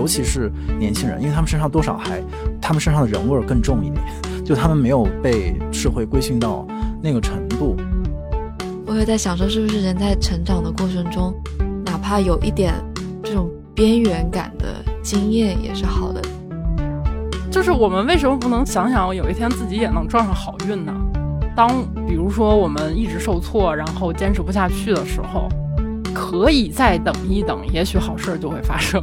尤其是年轻人，因为他们身上多少还，他们身上的人味儿更重一点，就他们没有被社会规训到那个程度。我也在想说，是不是人在成长的过程中，哪怕有一点这种边缘感的经验也是好的。就是我们为什么不能想想有一天自己也能撞上好运呢？当比如说我们一直受挫，然后坚持不下去的时候，可以再等一等，也许好事就会发生。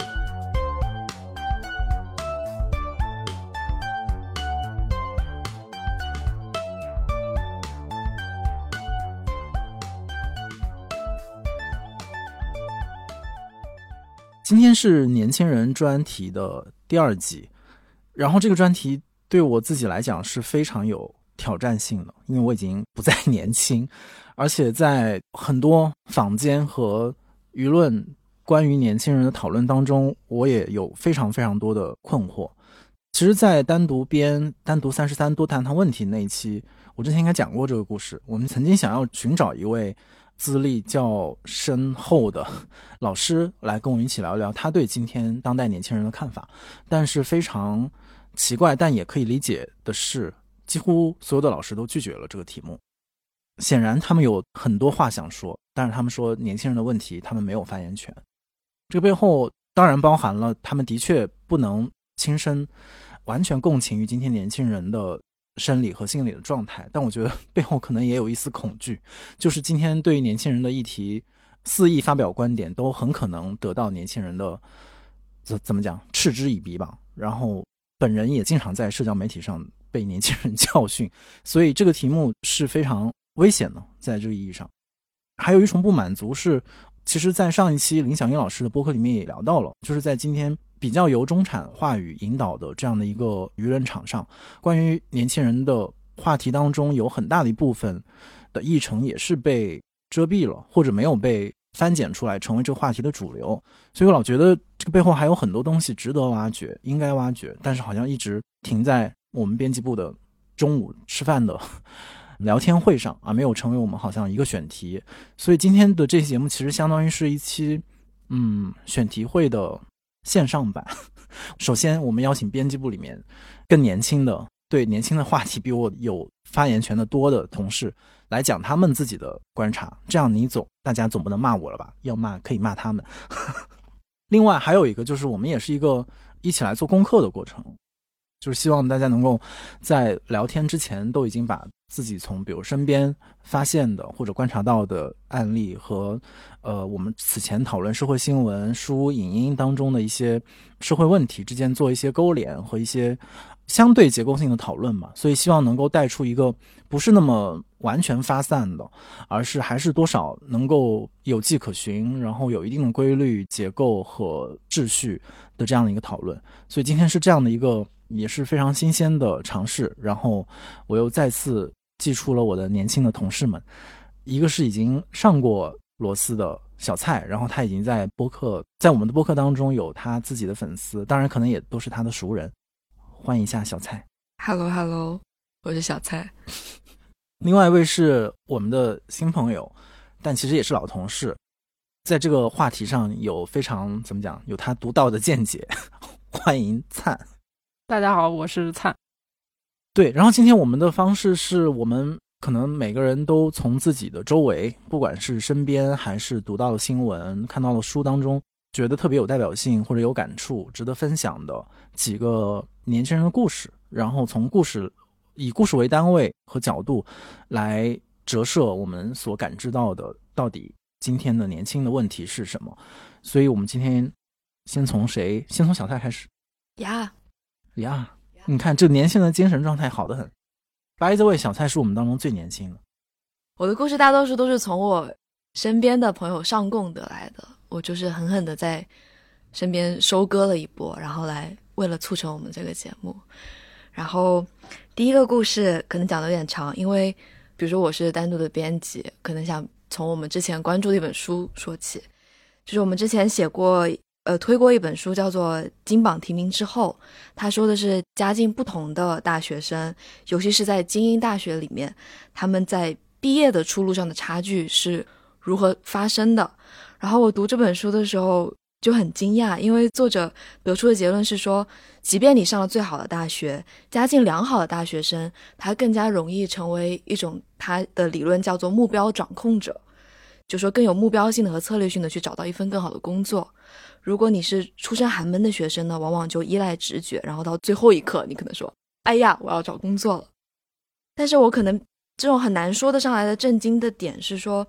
是年轻人专题的第二集，然后这个专题对我自己来讲是非常有挑战性的，因为我已经不再年轻，而且在很多坊间和舆论关于年轻人的讨论当中，我也有非常非常多的困惑。其实，在单独编单独三十三多谈谈问题那一期，我之前应该讲过这个故事。我们曾经想要寻找一位。资历较深厚的老师来跟我们一起聊一聊他对今天当代年轻人的看法，但是非常奇怪，但也可以理解的是，几乎所有的老师都拒绝了这个题目。显然，他们有很多话想说，但是他们说年轻人的问题，他们没有发言权。这个背后当然包含了他们的确不能亲身完全共情于今天年轻人的。生理和心理的状态，但我觉得 背后可能也有一丝恐惧，就是今天对于年轻人的议题肆意发表观点，都很可能得到年轻人的怎怎么讲嗤之以鼻吧。然后本人也经常在社交媒体上被年轻人 教训，所以这个题目是非常危险的，在这个意义上，还有一重不满足是，其实，在上一期林小英老师的播客里面也聊到了，就是在今天。比较由中产话语引导的这样的一个舆论场上，关于年轻人的话题当中，有很大的一部分的议程也是被遮蔽了，或者没有被翻检出来，成为这个话题的主流。所以我老觉得这个背后还有很多东西值得挖掘，应该挖掘，但是好像一直停在我们编辑部的中午吃饭的 聊天会上啊，没有成为我们好像一个选题。所以今天的这期节目其实相当于是一期嗯选题会的。线上版，首先我们邀请编辑部里面更年轻的、对年轻的话题比我有发言权的多的同事来讲他们自己的观察，这样你总大家总不能骂我了吧？要骂可以骂他们。另外还有一个就是我们也是一个一起来做功课的过程。就是希望大家能够在聊天之前都已经把自己从比如身边发现的或者观察到的案例和呃我们此前讨论社会新闻、书、影音当中的一些社会问题之间做一些勾连和一些相对结构性的讨论嘛。所以希望能够带出一个不是那么完全发散的，而是还是多少能够有迹可循，然后有一定的规律、结构和秩序的这样的一个讨论。所以今天是这样的一个。也是非常新鲜的尝试，然后我又再次寄出了我的年轻的同事们，一个是已经上过螺丝的小蔡，然后他已经在播客，在我们的播客当中有他自己的粉丝，当然可能也都是他的熟人，欢迎一下小蔡。Hello Hello，我是小蔡。另外一位是我们的新朋友，但其实也是老同事，在这个话题上有非常怎么讲，有他独到的见解，欢迎灿。大家好，我是灿。对，然后今天我们的方式是我们可能每个人都从自己的周围，不管是身边还是读到的新闻、看到的书当中，觉得特别有代表性或者有感触、值得分享的几个年轻人的故事，然后从故事以故事为单位和角度来折射我们所感知到的到底今天的年轻的问题是什么。所以我们今天先从谁？先从小蔡开始。呀。呀，你看这年轻人的精神状态好得很。By the way，小蔡是我们当中最年轻的。我的故事大多数都是从我身边的朋友上供得来的，我就是狠狠的在身边收割了一波，然后来为了促成我们这个节目。然后第一个故事可能讲的有点长，因为比如说我是单独的编辑，可能想从我们之前关注的一本书说起，就是我们之前写过。呃，推过一本书叫做《金榜题名之后》，他说的是家境不同的大学生，尤其是在精英大学里面，他们在毕业的出路上的差距是如何发生的。然后我读这本书的时候就很惊讶，因为作者得出的结论是说，即便你上了最好的大学，家境良好的大学生，他更加容易成为一种他的理论叫做目标掌控者，就说更有目标性的和策略性的去找到一份更好的工作。如果你是出身寒门的学生呢，往往就依赖直觉，然后到最后一刻，你可能说：“哎呀，我要找工作了。”但是我可能这种很难说得上来的震惊的点是说，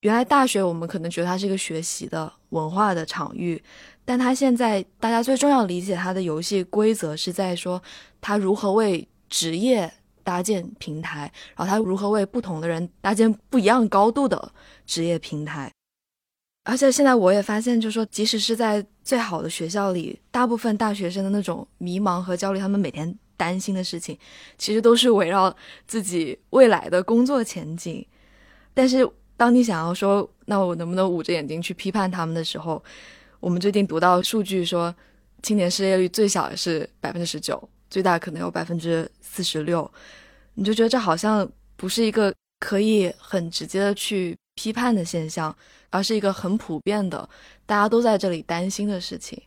原来大学我们可能觉得它是一个学习的文化的场域，但它现在大家最重要理解它的游戏规则是在说，它如何为职业搭建平台，然后它如何为不同的人搭建不一样高度的职业平台。而且现在我也发现，就是说，即使是在最好的学校里，大部分大学生的那种迷茫和焦虑，他们每天担心的事情，其实都是围绕自己未来的工作前景。但是，当你想要说，那我能不能捂着眼睛去批判他们的时候，我们最近读到数据说，青年失业率最小是百分之十九，最大可能有百分之四十六，你就觉得这好像不是一个可以很直接的去批判的现象。而是一个很普遍的，大家都在这里担心的事情，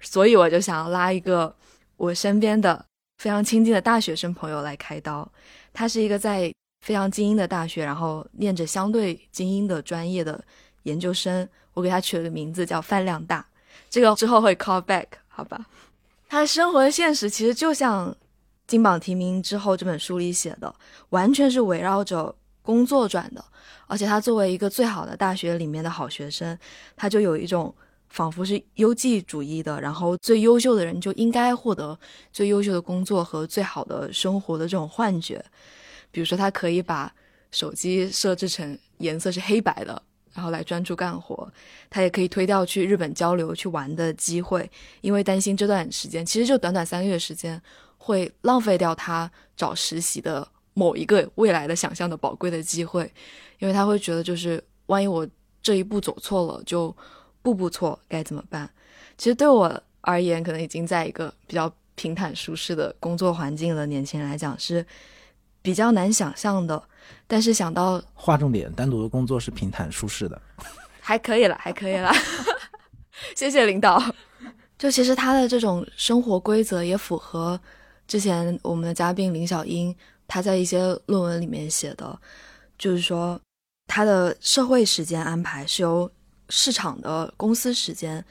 所以我就想要拉一个我身边的非常亲近的大学生朋友来开刀。他是一个在非常精英的大学，然后念着相对精英的专业的研究生。我给他取了个名字叫饭量大，这个之后会 call back 好吧？他的生活的现实其实就像金榜题名之后这本书里写的，完全是围绕着工作转的。而且他作为一个最好的大学里面的好学生，他就有一种仿佛是优绩主义的，然后最优秀的人就应该获得最优秀的工作和最好的生活的这种幻觉。比如说，他可以把手机设置成颜色是黑白的，然后来专注干活。他也可以推掉去日本交流去玩的机会，因为担心这段时间其实就短短三个月时间会浪费掉他找实习的某一个未来的想象的宝贵的机会。因为他会觉得，就是万一我这一步走错了，就步步错，该怎么办？其实对我而言，可能已经在一个比较平坦舒适的工作环境的年轻人来讲，是比较难想象的。但是想到划重点，单独的工作是平坦舒适的，还可以了，还可以了。谢谢领导。就其实他的这种生活规则也符合之前我们的嘉宾林小英他在一些论文里面写的，就是说。他的社会时间安排是由市场的公司时间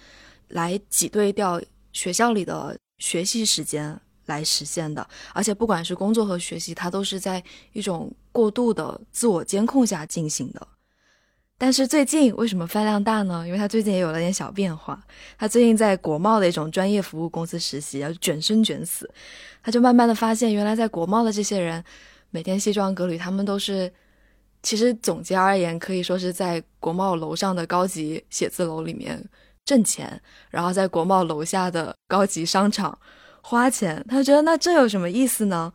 来挤兑掉学校里的学习时间来实现的，而且不管是工作和学习，它都是在一种过度的自我监控下进行的。但是最近为什么饭量大呢？因为他最近也有了点小变化。他最近在国贸的一种专业服务公司实习，要卷生卷死，他就慢慢的发现，原来在国贸的这些人每天西装革履，他们都是。其实总结而言，可以说是在国贸楼上的高级写字楼里面挣钱，然后在国贸楼下的高级商场花钱。他觉得那这有什么意思呢？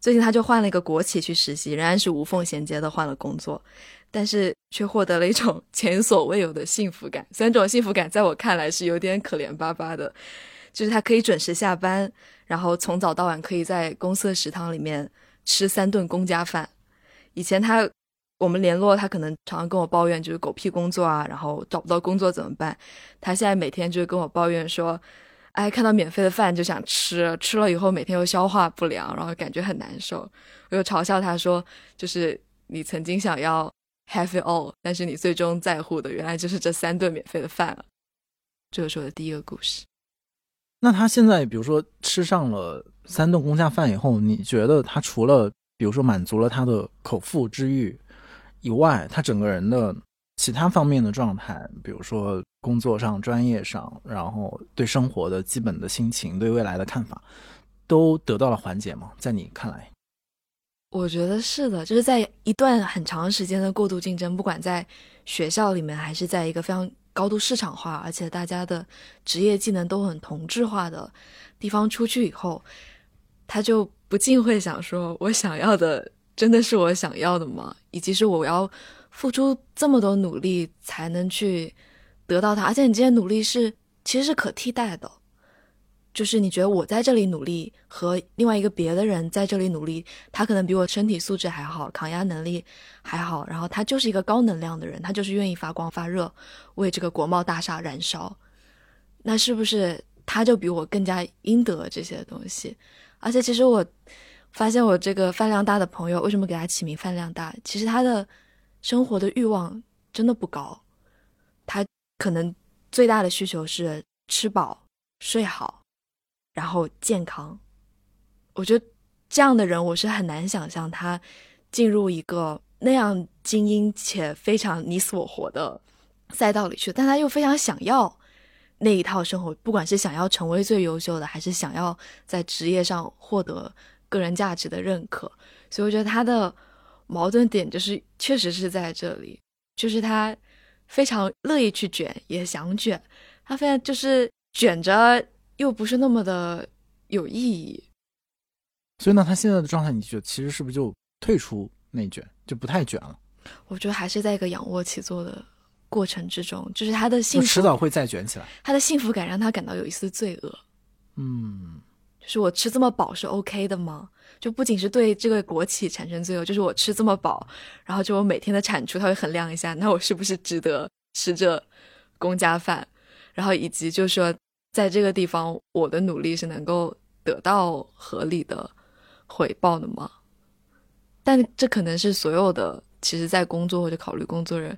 最近他就换了一个国企去实习，仍然是无缝衔接的换了工作，但是却获得了一种 前所未有的幸福感。虽然这种幸福感在我看来是有点可怜巴巴的，就是他可以准时下班，然后从早到晚可以在公司的食堂里面吃三顿公家饭。以前他。我们联络他，可能常常跟我抱怨，就是狗屁工作啊，然后找不到工作怎么办？他现在每天就是跟我抱怨说，哎，看到免费的饭就想吃，吃了以后每天又消化不良，然后感觉很难受。我又嘲笑他说，就是你曾经想要 have it all，但是你最终在乎的原来就是这三顿免费的饭了。这个是我的第一个故事。那他现在，比如说吃上了三顿公家饭以后，你觉得他除了比如说满足了他的口腹之欲？以外，他整个人的其他方面的状态，比如说工作上、专业上，然后对生活的基本的心情、对未来的看法，都得到了缓解吗？在你看来？我觉得是的，就是在一段很长时间的过度竞争，不管在学校里面，还是在一个非常高度市场化，而且大家的职业技能都很同质化的地方出去以后，他就不禁会想说：我想要的真的是我想要的吗？以及是我要付出这么多努力才能去得到它，而且你这些努力是其实是可替代的。就是你觉得我在这里努力，和另外一个别的人在这里努力，他可能比我身体素质还好，抗压能力还好，然后他就是一个高能量的人，他就是愿意发光发热，为这个国贸大厦燃烧，那是不是他就比我更加应得这些东西？而且其实我发现我这个饭量大的朋友，为什么给他起名饭量大？其实他的生活的欲望真的不高，他可能最大的需求是吃饱睡好。然后健康，我觉得这样的人我是很难想象他进入一个那样精英且非常你死我活的赛道里去，但他又非常想要那一套生活，不管是想要成为最优秀的，还是想要在职业上获得个人价值的认可，所以我觉得他的矛盾点就是确实是在这里，就是他非常乐意去卷，也想卷，他非常就是卷着。又不是那么的有意义，所以呢，他现在的状态，你觉得其实是不是就退出内卷，就不太卷了？我觉得还是在一个仰卧起坐的过程之中，就是他的幸福迟早会再卷起来。他的幸福感让他感到有一丝罪恶。嗯，就是我吃这么饱是 OK 的吗？就不仅是对这个国企产生罪恶，就是我吃这么饱，然后就我每天的产出，他会衡量一下，那我是不是值得吃这公家饭？然后以及就是说。在这个地方，我的努力是能够得到合理的回报的吗？但这可能是所有的其实，在工作或者考虑工作人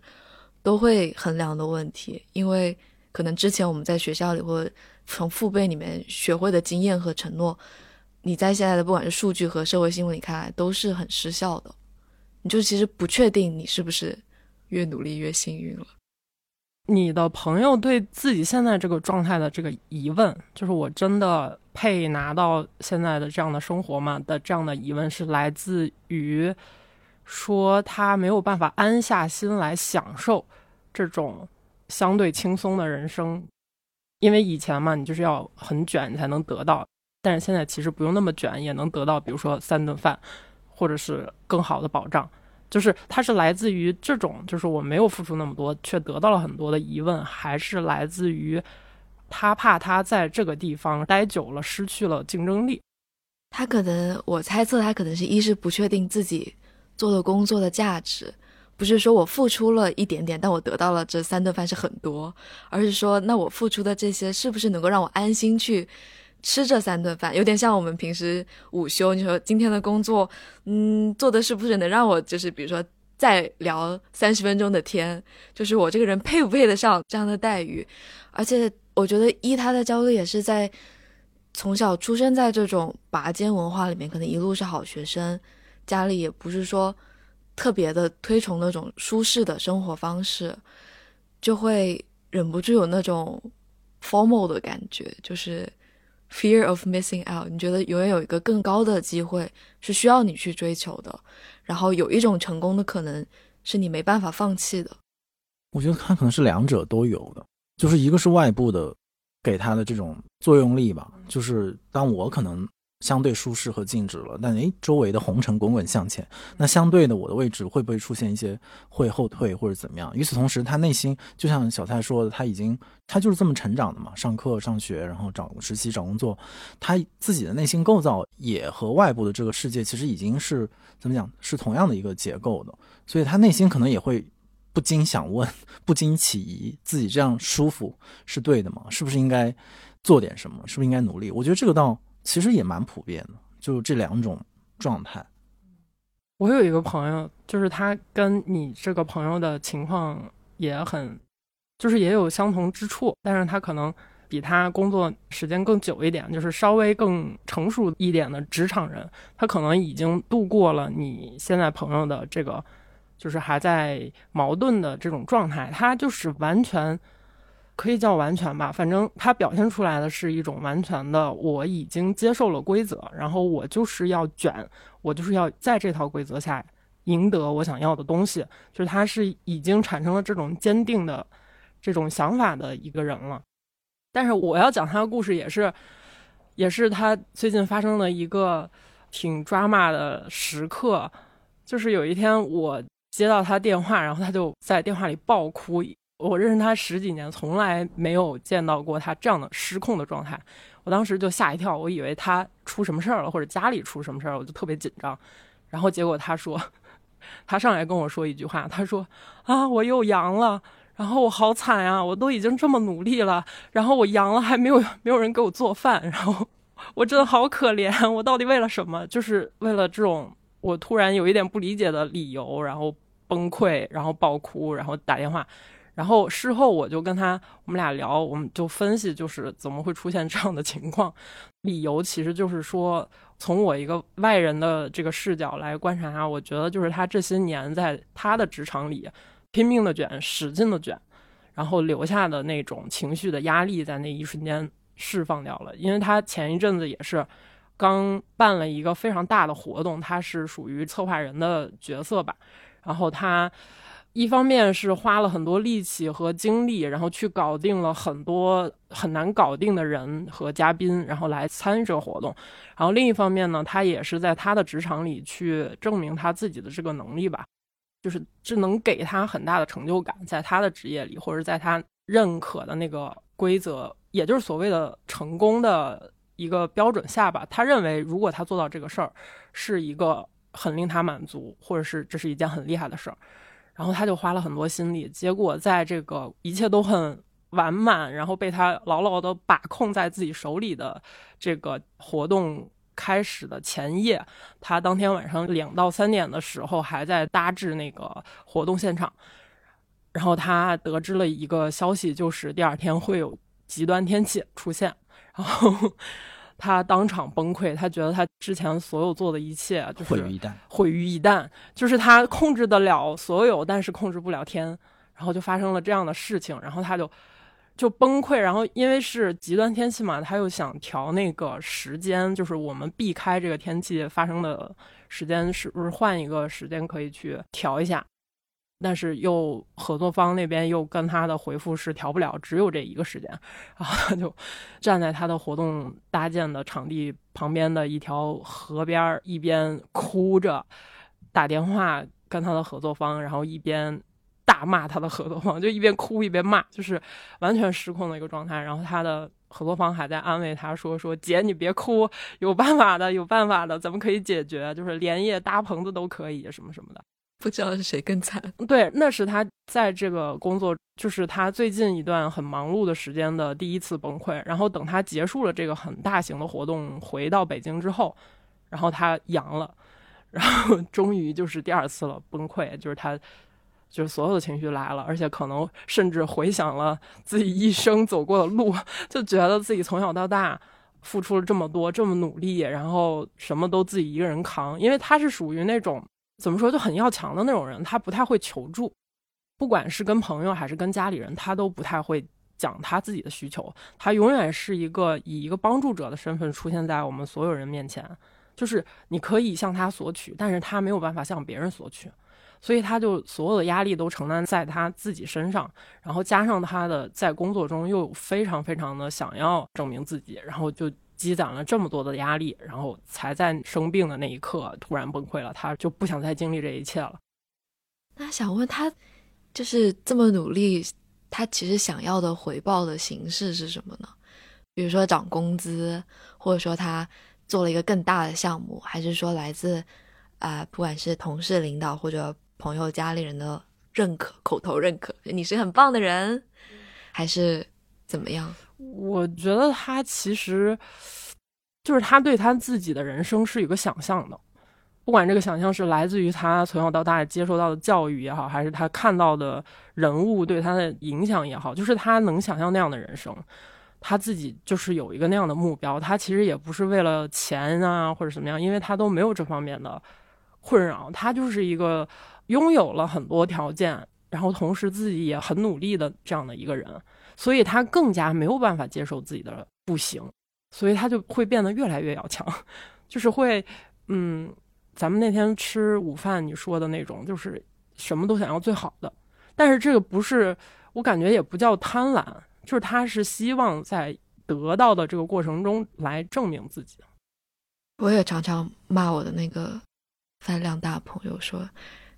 都会衡量的问题，因为可能之前我们在学校里或者从父辈里面学会的经验和承诺，你在现在的不管是数据和社会新闻里看来都是很失效的。你就其实不确定你是不是越努力越幸运了。你的朋友对自己现在这个状态的这个疑问，就是我真的配拿到现在的这样的生活吗？的这样的疑问是来自于说他没有办法安下心来享受这种相对轻松的人生，因为以前嘛，你就是要很卷才能得到，但是现在其实不用那么卷也能得到，比如说三顿饭，或者是更好的保障。就是它是来自于这种，就是我没有付出那么多，却得到了很多的疑问，还是来自于他怕他在这个地方待久了失去了竞争力。他可能，我猜测他可能是一是不确定自己做的工作的价值，不是说我付出了一点点，但我得到了这三顿饭是很多，而是说那我付出的这些是不是能够让我安心去。吃这三顿饭有点像我们平时午休。你说今天的工作，嗯，做的是不是能让我就是比如说再聊三十分钟的天？就是我这个人配不配得上这样的待遇？而且我觉得一他的焦虑也是在从小出生在这种拔尖文化里面，可能一路是好学生，家里也不是说特别的推崇那种舒适的生活方式，就会忍不住有那种 formal 的感觉，就是。Fear of missing out，你觉得永远有一个更高的机会是需要你去追求的，然后有一种成功的可能是你没办法放弃的。我觉得它可能是两者都有的，就是一个是外部的给他的这种作用力吧，就是当我可能。相对舒适和静止了，但诶，周围的红尘滚滚向前，那相对的我的位置会不会出现一些会后退或者怎么样？与此同时，他内心就像小蔡说的，他已经他就是这么成长的嘛，上课、上学，然后找实习、找工作，他自己的内心构造也和外部的这个世界其实已经是怎么讲，是同样的一个结构的，所以他内心可能也会不禁想问，不禁起疑，自己这样舒服是对的吗？是不是应该做点什么？是不是应该努力？我觉得这个倒。其实也蛮普遍的，就这两种状态。我有一个朋友，就是他跟你这个朋友的情况也很，就是也有相同之处，但是他可能比他工作时间更久一点，就是稍微更成熟一点的职场人，他可能已经度过了你现在朋友的这个，就是还在矛盾的这种状态，他就是完全。可以叫完全吧，反正他表现出来的是一种完全的，我已经接受了规则，然后我就是要卷，我就是要在这套规则下赢得我想要的东西，就是他是已经产生了这种坚定的这种想法的一个人了。但是我要讲他的故事，也是，也是他最近发生的一个挺抓马的时刻，就是有一天我接到他电话，然后他就在电话里爆哭。我认识他十几年，从来没有见到过他这样的失控的状态。我当时就吓一跳，我以为他出什么事儿了，或者家里出什么事儿，我就特别紧张。然后结果他说，他上来跟我说一句话，他说：“啊，我又阳了，然后我好惨呀，我都已经这么努力了，然后我阳了还没有没有人给我做饭，然后我真的好可怜，我到底为了什么？就是为了这种我突然有一点不理解的理由，然后崩溃，然后爆哭，然后打电话。”然后事后我就跟他，我们俩聊，我们就分析，就是怎么会出现这样的情况。理由其实就是说，从我一个外人的这个视角来观察他，我觉得就是他这些年在他的职场里拼命的卷，使劲的卷，然后留下的那种情绪的压力，在那一瞬间释放掉了。因为他前一阵子也是刚办了一个非常大的活动，他是属于策划人的角色吧，然后他。一方面是花了很多力气和精力，然后去搞定了很多很难搞定的人和嘉宾，然后来参与这个活动。然后另一方面呢，他也是在他的职场里去证明他自己的这个能力吧，就是这能给他很大的成就感，在他的职业里或者在他认可的那个规则，也就是所谓的成功的一个标准下吧。他认为，如果他做到这个事儿，是一个很令他满足，或者是这是一件很厉害的事儿。然后他就花了很多心力，结果在这个一切都很完满，然后被他牢牢的把控在自己手里的这个活动开始的前夜，他当天晚上两到三点的时候还在搭制那个活动现场，然后他得知了一个消息，就是第二天会有极端天气出现，然后。他当场崩溃，他觉得他之前所有做的一切就是毁于一旦，毁于一旦。就是他控制得了所有，但是控制不了天，然后就发生了这样的事情，然后他就就崩溃。然后因为是极端天气嘛，他又想调那个时间，就是我们避开这个天气发生的时间，是不是换一个时间可以去调一下？但是又合作方那边又跟他的回复是调不了，只有这一个时间，然后他就站在他的活动搭建的场地旁边的一条河边，一边哭着打电话跟他的合作方，然后一边大骂他的合作方，就一边哭一边骂，就是完全失控的一个状态。然后他的合作方还在安慰他说：“说姐你别哭，有办法的，有办法的，咱们可以解决，就是连夜搭棚子都可以，什么什么的。”不知道是谁更惨。对，那是他在这个工作，就是他最近一段很忙碌的时间的第一次崩溃。然后等他结束了这个很大型的活动，回到北京之后，然后他阳了，然后 终于就是第二次了崩溃，就是他就是所有的情绪来了，而且可能甚至回想了自己一生走过的路，就觉得自己从小到大付出了这么多，这么努力，然后什么都自己一个人扛，因为他是属于那种。怎么说就很要强的那种人，他不太会求助，不管是跟朋友还是跟家里人，他都不太会讲他自己的需求。他永远是一个以一个帮助者的身份出现在我们所有人面前，就是你可以向他索取，但是他没有办法向别人索取，所以他就所有的压力都承担在他自己身上，然后加上他的在工作中又非常非常的想要证明自己，然后就。积攒了这么多的压力，然后才在生病的那一刻突然崩溃了。他就不想再经历这一切了。那想问他，就是这么努力，他其实想要的回报的形式是什么呢？比如说涨工资，或者说他做了一个更大的项目，还是说来自啊，不管是同事、领导或者朋友、家里人的认可，口头认可，你是很棒的人，还是怎么样？我觉得他其实就是他对他自己的人生是有个想象的，不管这个想象是来自于他从小到大接受到的教育也好，还是他看到的人物对他的影响也好，就是他能想象那样的人生，他自己就是有一个那样的目标。他其实也不是为了钱啊或者什么样，因为他都没有这方面的困扰。他就是一个拥有了很多条件，然后同时自己也很努力的这样的一个人。所以他更加没有办法接受自己的不行，所以他就会变得越来越要强，就是会，嗯，咱们那天吃午饭你说的那种，就是什么都想要最好的，但是这个不是我感觉也不叫贪婪，就是他是希望在得到的这个过程中来证明自己。我也常常骂我的那个饭量大朋友说，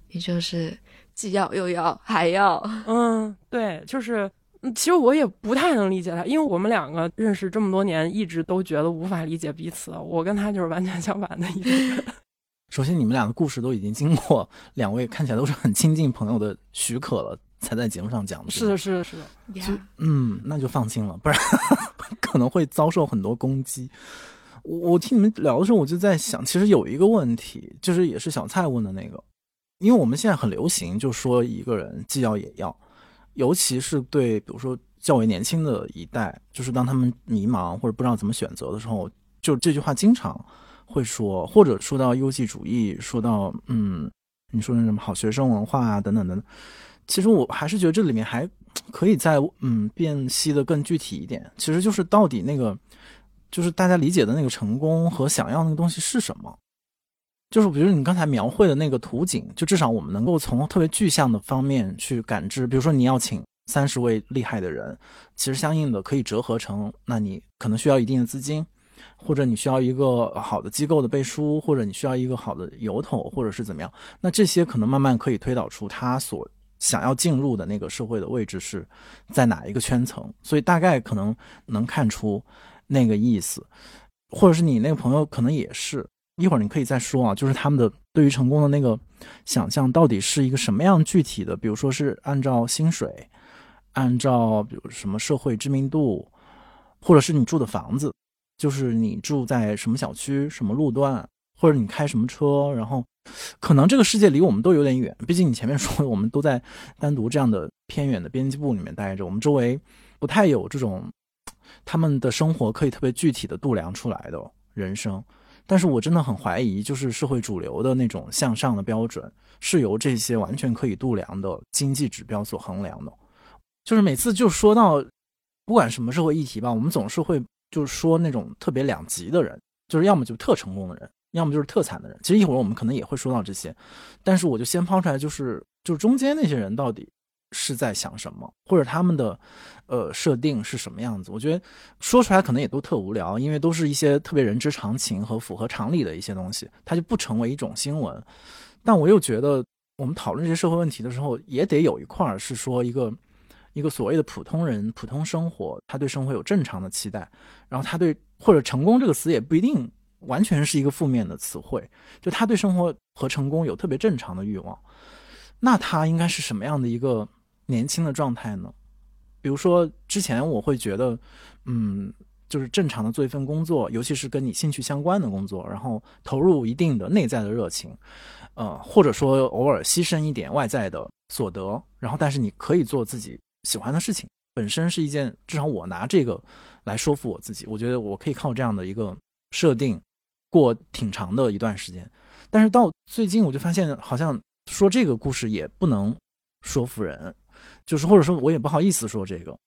你就是既要又要还要。嗯，对，就是，嗯其实我也不太能理解他，因为我们两个认识这么多年，一直都觉得无法理解彼此。我跟他就是完全相反的一个人。首先，你们俩的故事都已经经过两位看起来都是很亲近朋友的许可了，才在节目上讲的。是的，是的，是的。呀，嗯，那就放心了，不然 可能会遭受很多攻击。我我听你们聊的时候，我就在想，其实有一个问题，就是也是小蔡问的那个，因为我们现在很流行，就说一个人既要也要，尤其是对比如说较为年轻的一代，就是当他们迷茫或者不知道怎么选择的时候，就这句话经常会说，或者说到优绩主义，说到嗯，你说的什么好学生文化啊等等等等。其实我还是觉得这里面还可以再嗯辨析的更具体一点，其实就是到底那个就是大家理解的那个成功和想要那个东西是什么。就是比如你刚才描绘的那个图景，就至少我们能够从特别具象的方面去感知。比如说你要请三十位厉害的人，其实相应的可以折合成，那你可能需要一定的资金，或者你需要一个好的机构的背书，或者你需要一个好的由头，或者是怎么样。那这些可能慢慢可以推导出他所想要进入的那个社会的位置是在哪一个圈层，所以大概可能能看出那个意思，或者是你那个朋友可能也是。一会儿你可以再说啊，就是他们的对于成功的那个想象到底是一个什么样具体的，比如说是按照薪水，按照比如什么社会知名度，或者是你住的房子，就是你住在什么小区、什么路段，或者你开什么车，然后可能这个世界离我们都有点远，毕竟你前面说，我们都在单独这样的偏远的编辑部里面待着，我们周围不太有这种他们的生活可以特别具体的度量出来的人生。但是我真的很怀疑，就是社会主流的那种向上的标准是由这些完全可以度量的经济指标所衡量的。就是每次就说到不管什么社会议题吧，我们总是会就是说那种特别两极的人，就是要么就特成功的人，要么就是特惨的人。其实一会儿我们可能也会说到这些，但是我就先抛出来，就是就是中间那些人到底是在想什么，或者他们的呃设定是什么样子？我觉得说出来可能也都特无聊，因为都是一些特别人之常情和符合常理的一些东西，它就不成为一种新闻。但我又觉得，我们讨论这些社会问题的时候，也得有一块儿是说一个一个所谓的普通人、普通生活，他对生活有正常的期待，然后他对或者成功这个词也不一定完全是一个负面的词汇，就他对生活和成功有特别正常的欲望，那他应该是什么样的一个？年轻的状态呢？比如说，之前我会觉得，嗯，就是正常的做一份工作，尤其是跟你兴趣相关的工作，然后投入一定的内在的热情，呃，或者说偶尔牺牲一点外在的所得，然后但是你可以做自己喜欢的事情，本身是一件至少我拿这个来说服我自己，我觉得我可以靠这样的一个设定过挺长的一段时间。但是到最近，我就发现好像说这个故事也不能说服人。就是或者说，我也不好意思说这个，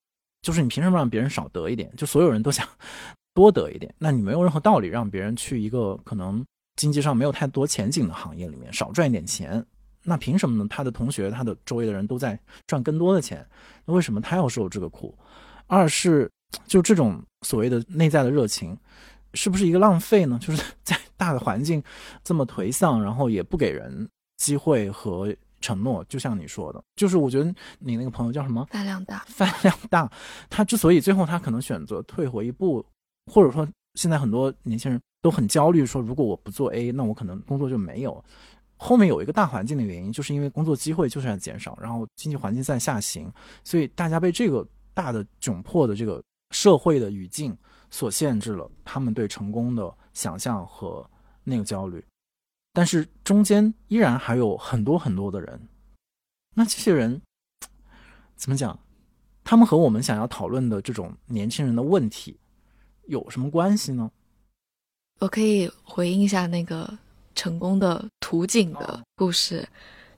就是你凭什么让别人少得一点？就所有人都想 多得一点，那你没有任何道理让别人去一个可能经济上没有太多前景的行业里面少赚一点钱。那凭什么呢？他的同学、他的周围的人都在赚更多的钱，那为什么他要受这个苦？二是就这种所谓的内在的热情，是不是一个浪费呢？就是 在大的环境这么颓丧，然后也不给人机会和。承诺，就像你说的，就是我觉得你那个朋友叫什么？饭量大，饭量大。他之所以最后他可能选择退回一步，或者说现在很多年轻人都很焦虑，说如果我不做 A，那我可能工作就没有。后面有一个大环境的原因，就是因为工作机会就是在减少，然后经济环境在下行，所以大家被这个大的窘迫的这个社会的语境所限制了，他们对成功的想象和那个焦虑。但是中间依然还有很多很多的人，那这些人怎么讲？他们和我们想要讨论的这种年轻人的问题有什么关系呢？我可以回应一下那个成功的图景的故事，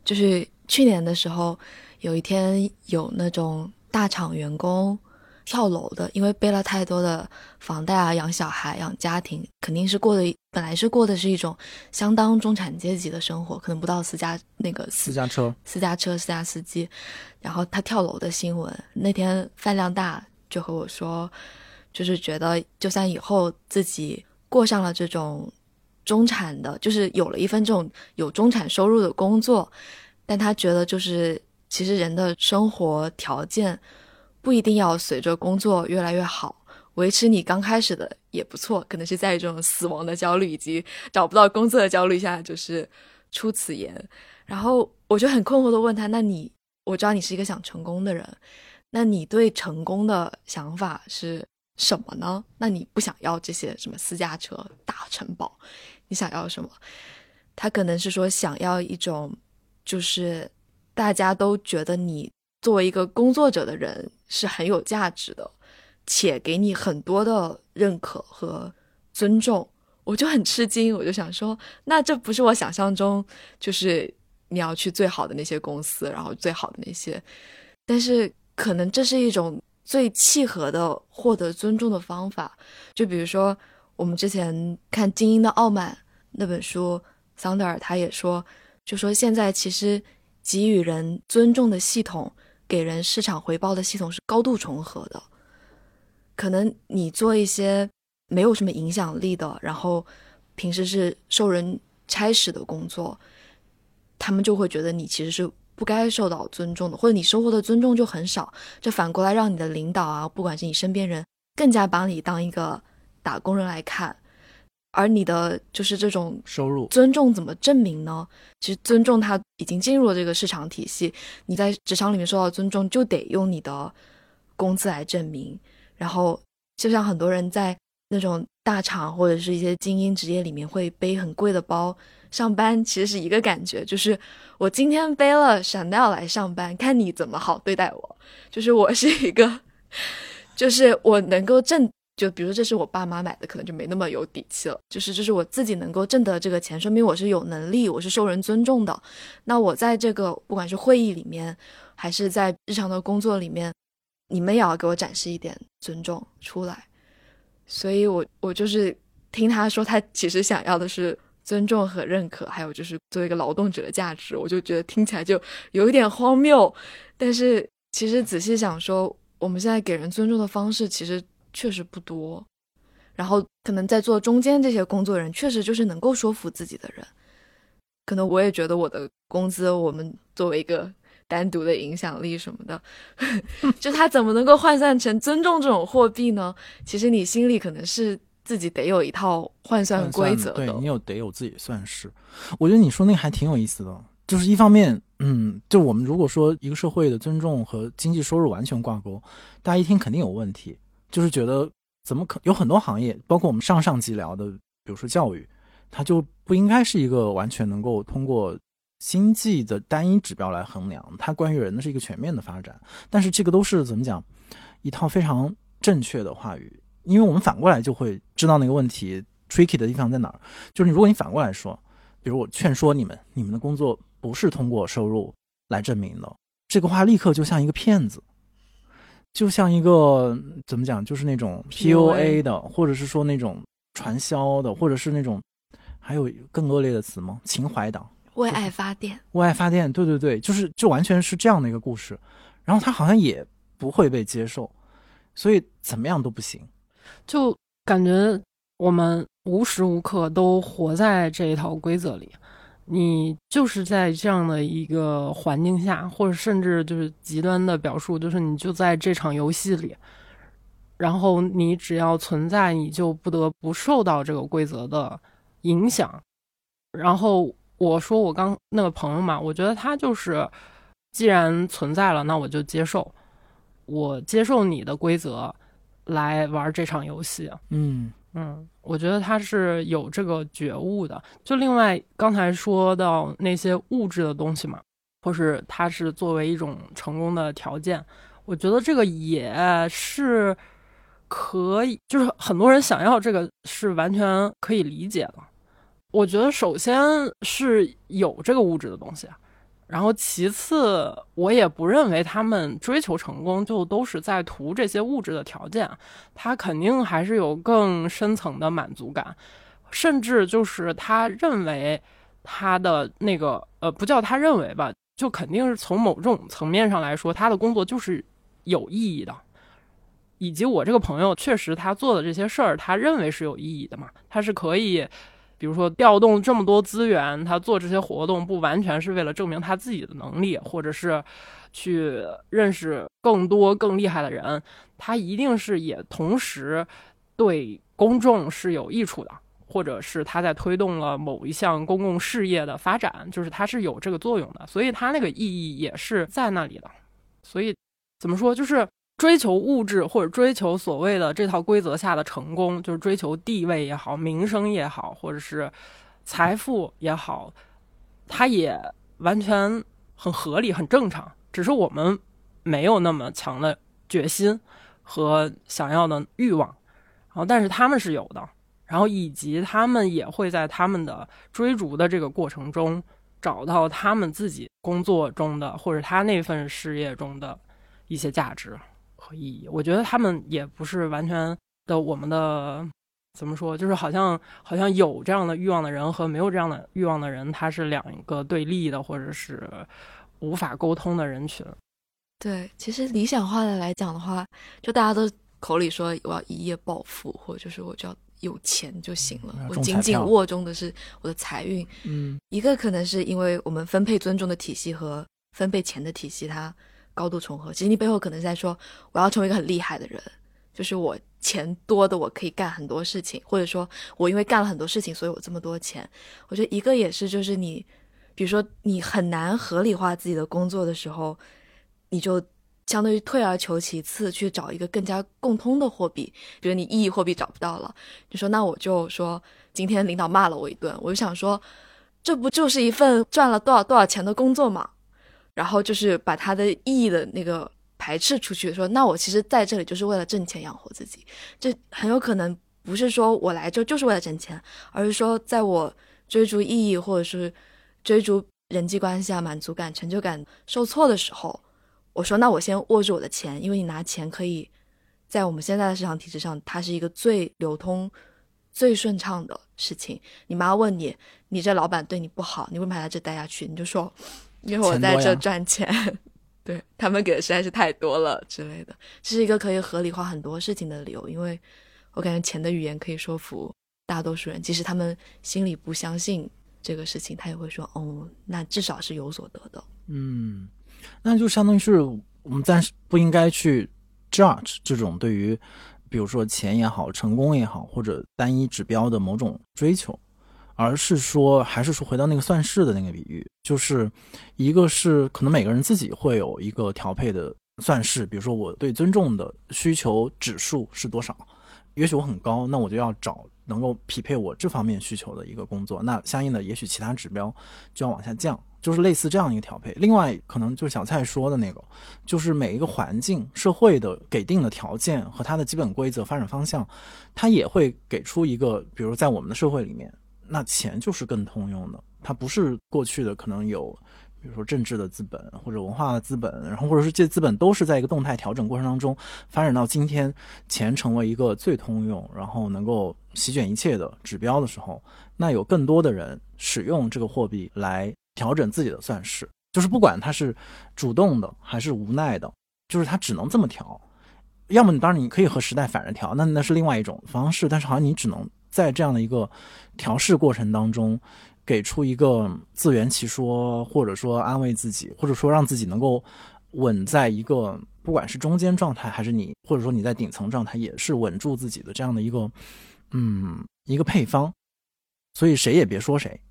就是去年的时候，有一天有那种大厂员工跳楼的，因为背了太多的房贷啊，养小孩、养家庭，肯定是过的本来是过的是一种相当中产阶级的生活，可能不到私家那个私家车、私家车、私家司机。然后他跳楼的新闻那天饭量大，就和我说，就是觉得就算以后自己过上了这种中产的，就是有了一份这种有中产收入的工作，但他觉得就是其实人的生活条件。不一定要随着工作越来越好，维持你刚开始的也不错。可能是在这种死亡的焦虑以及找不到工作的焦虑下，就是出此言。然后我就很困惑的问他：“那你，我知道你是一个想成功的人，那你对成功的想法是什么呢？那你不想要这些什么私家车、大城堡，你想要什么？”他可能是说想要一种，就是大家都觉得你。作为一个工作者的人是很有价值的，且给你很多的认可和尊重，我就很吃惊。我就想说，那这不是我想象中，就是你要去最好的那些公司，然后最好的那些。但是可能这是一种最契合的获得尊重的方法。就比如说，我们之前看《精英的傲慢》那本书，桑德尔他也说，就说现在其实给予人尊重的系统。给人市场回报的系统是高度重合的，可能你做一些没有什么影响力的，然后平时是受人差使的工作，他们就会觉得你其实是不该受到尊重的，或者你收获的尊重就很少。这反过来让你的领导啊，不管是你身边人，更加把你当一个打工人来看。而你的就是这种收入尊重怎么证明呢？其实尊重他已经进入了这个市场体系，你在职场里面受到尊重，就得用你的工资来证明。然后，就像很多人在那种大厂或者是一些精英职业里面会背很贵的包上班，其实是一个感觉，就是我今天背了 Chanel 来上班，看你怎么好对待我。就是我是一个，就是我能够挣。就比如说，这是我爸妈买的，可能就没那么有底气了。就是这是我自己能够挣得这个钱，说明我是有能力，我是受人尊重的。那我在这个不管是会议里面，还是在日常的工作里面，你们也要给我展示一点尊重出来。所以，我我就是听他说，他其实想要的是尊重和认可，还有就是作为一个劳动者的价值。我就觉得听起来就有一点荒谬。但是其实仔细想说，我们现在给人尊重的方式，其实。确实不多，然后可能在做中间这些工作人，确实就是能够说服自己的人。可能我也觉得我的工资，我们作为一个单独的影响力什么的，就他怎么能够换算成尊重这种货币呢？其实你心里可能是自己得有一套换算规则的，对你有得有自己算式。我觉得你说那个还挺有意思的，就是一方面，嗯，就我们如果说一个社会的尊重和经济收入完全挂钩，大家一听肯定有问题。就是觉得怎么可有很多行业，包括我们上上级聊的，比如说教育，它就不应该是一个完全能够通过经济的单一指标来衡量。它关于人的是一个全面的发展，但是这个都是怎么讲，一套非常正确的话语。因为我们反过来就会知道那个问题 tricky 的地方在哪儿。就是如果你反过来说，比如我劝说你们，你们的工作不是通过收入来证明的，这个话立刻就像一个骗子。就像一个怎么讲，就是那种 PUA 的，或者是说那种传销的，或者是那种还有更恶劣的词吗？情怀党，为爱发电，为爱发电，对对对，就是就完全是这样的一个故事。然后他好像也不会被接受，所以怎么样都不行。就感觉我们无时无刻都活在这一套规则里。你就是在这样的一个环境下，或者甚至就是极端的表述，就是你就在这场游戏里，然后你只要存在，你就不得不受到这个规则的影响。然后我说我刚那个朋友嘛，我觉得他就是既然存在了，那我就接受，我接受你的规则来玩这场游戏。嗯。嗯，我觉得他是有这个觉悟的。就另外刚才说到那些物质的东西嘛，或是他是作为一种成功的条件，我觉得这个也是可以，就是很多人想要这个是完全可以理解的。我觉得首先是有这个物质的东西，然后其次，我也不认为他们追求成功就都是在图这些物质的条件，他肯定还是有更深层的满足感，甚至就是他认为他的那个呃，不叫他认为吧，就肯定是从某种层面上来说，他的工作就是有意义的。以及我这个朋友确实他做的这些事儿，他认为是有意义的嘛，他是可以。比如说，调动这么多资源，他做这些活动不完全是为了证明他自己的能力，或者是去认识更多更厉害的人，他一定是也同时对公众是有益处的，或者是他在推动了某一项公共事业的发展，就是他是有这个作用的，所以他那个意义也是在那里的。所以怎么说，就是。追求物质或者追求所谓的这套规则下的成功，就是追求地位也好、名声也好，或者是财富也好，它也完全很合理、很正常。只是我们没有那么强的决心和想要的欲望，然后但是他们是有的，然后以及他们也会在他们的追逐的这个过程中找到他们自己工作中的或者他那份事业中的一些价值。和意义，我觉得他们也不是完全的我们的怎么说，就是好像好像有这样的欲望的人和没有这样的欲望的人，他是两个对立的，或者是无法沟通的人群。对，其实理想化的来讲的话，就大家都口里说我要一夜暴富，或者就是我就要有钱就行了，我紧紧握中的是我的财运。嗯，一个可能是因为我们分配尊重的体系和分配钱的体系，它。高度重合，其实你背后可能在说，我要成为一个很厉害的人，就是我钱多的，我可以干很多事情，或者说我因为干了很多事情，所以我这么多钱。我觉得一个也是，就是你，比如说你很难合理化自己的工作的时候，你就相当于退而求其次，去找一个更加共通的货币，比如你意义货币找不到了，你说那我就说今天领导骂了我一顿，我就想说，这不就是一份赚了多少多少钱的工作吗？然后就是把它的意义的那个排斥出去，说那我其实在这里就是为了挣钱养活自己，这很有可能不是说我来这就是为了挣钱，而是说在我追逐意义或者是追逐人际关系啊、满足感、成就感受挫的时候，我说那我先握住我的钱，因为你拿钱可以在我们现在的市场体制上，它是一个最流通、最顺畅的事情。你妈问你，你这老板对你不好，你为什么还在这待下去？你就说。因为我在这赚钱，对他们给的实在是太多了之类的，这是一个可以合理化很多事情的理由。因为我感觉钱的语言可以说服大多数人，即使他们心里不相信这个事情，他也会说：“哦，那至少是有所得的。”嗯，那就相当于是我们暂时不应该去 judge 这种对于，比如说钱也好、成功也好，或者单一指标的某种追求。而是说，还是说回到那个算式的那个比喻，就是一个是可能每个人自己会有一个调配的算式，比如说我对尊重的需求指数是多少，也许我很高，那我就要找能够匹配我这方面需求的一个工作，那相应的也许其他指标就要往下降，就是类似这样一个调配。另外，可能就是小蔡说的那个，就是每一个环境、社会的给定的条件和它的基本规则、发展方向，它也会给出一个，比如在我们的社会里面。那钱就是更通用的，它不是过去的可能有，比如说政治的资本或者文化的资本，然后或者是这资本都是在一个动态调整过程当中发展到今天，钱成为一个最通用，然后能够席卷一切的指标的时候，那有更多的人使用这个货币来调整自己的算式，就是不管他是主动的还是无奈的，就是他只能这么调，要么你当然你可以和时代反着调，那那是另外一种方式，但是好像你只能。在这样的一个调试过程当中，给出一个自圆其说，或者说安慰自己，或者说让自己能够稳在一个不管是中间状态，还是你或者说你在顶层状态，也是稳住自己的这样的一个嗯一个配方。所以谁也别说谁，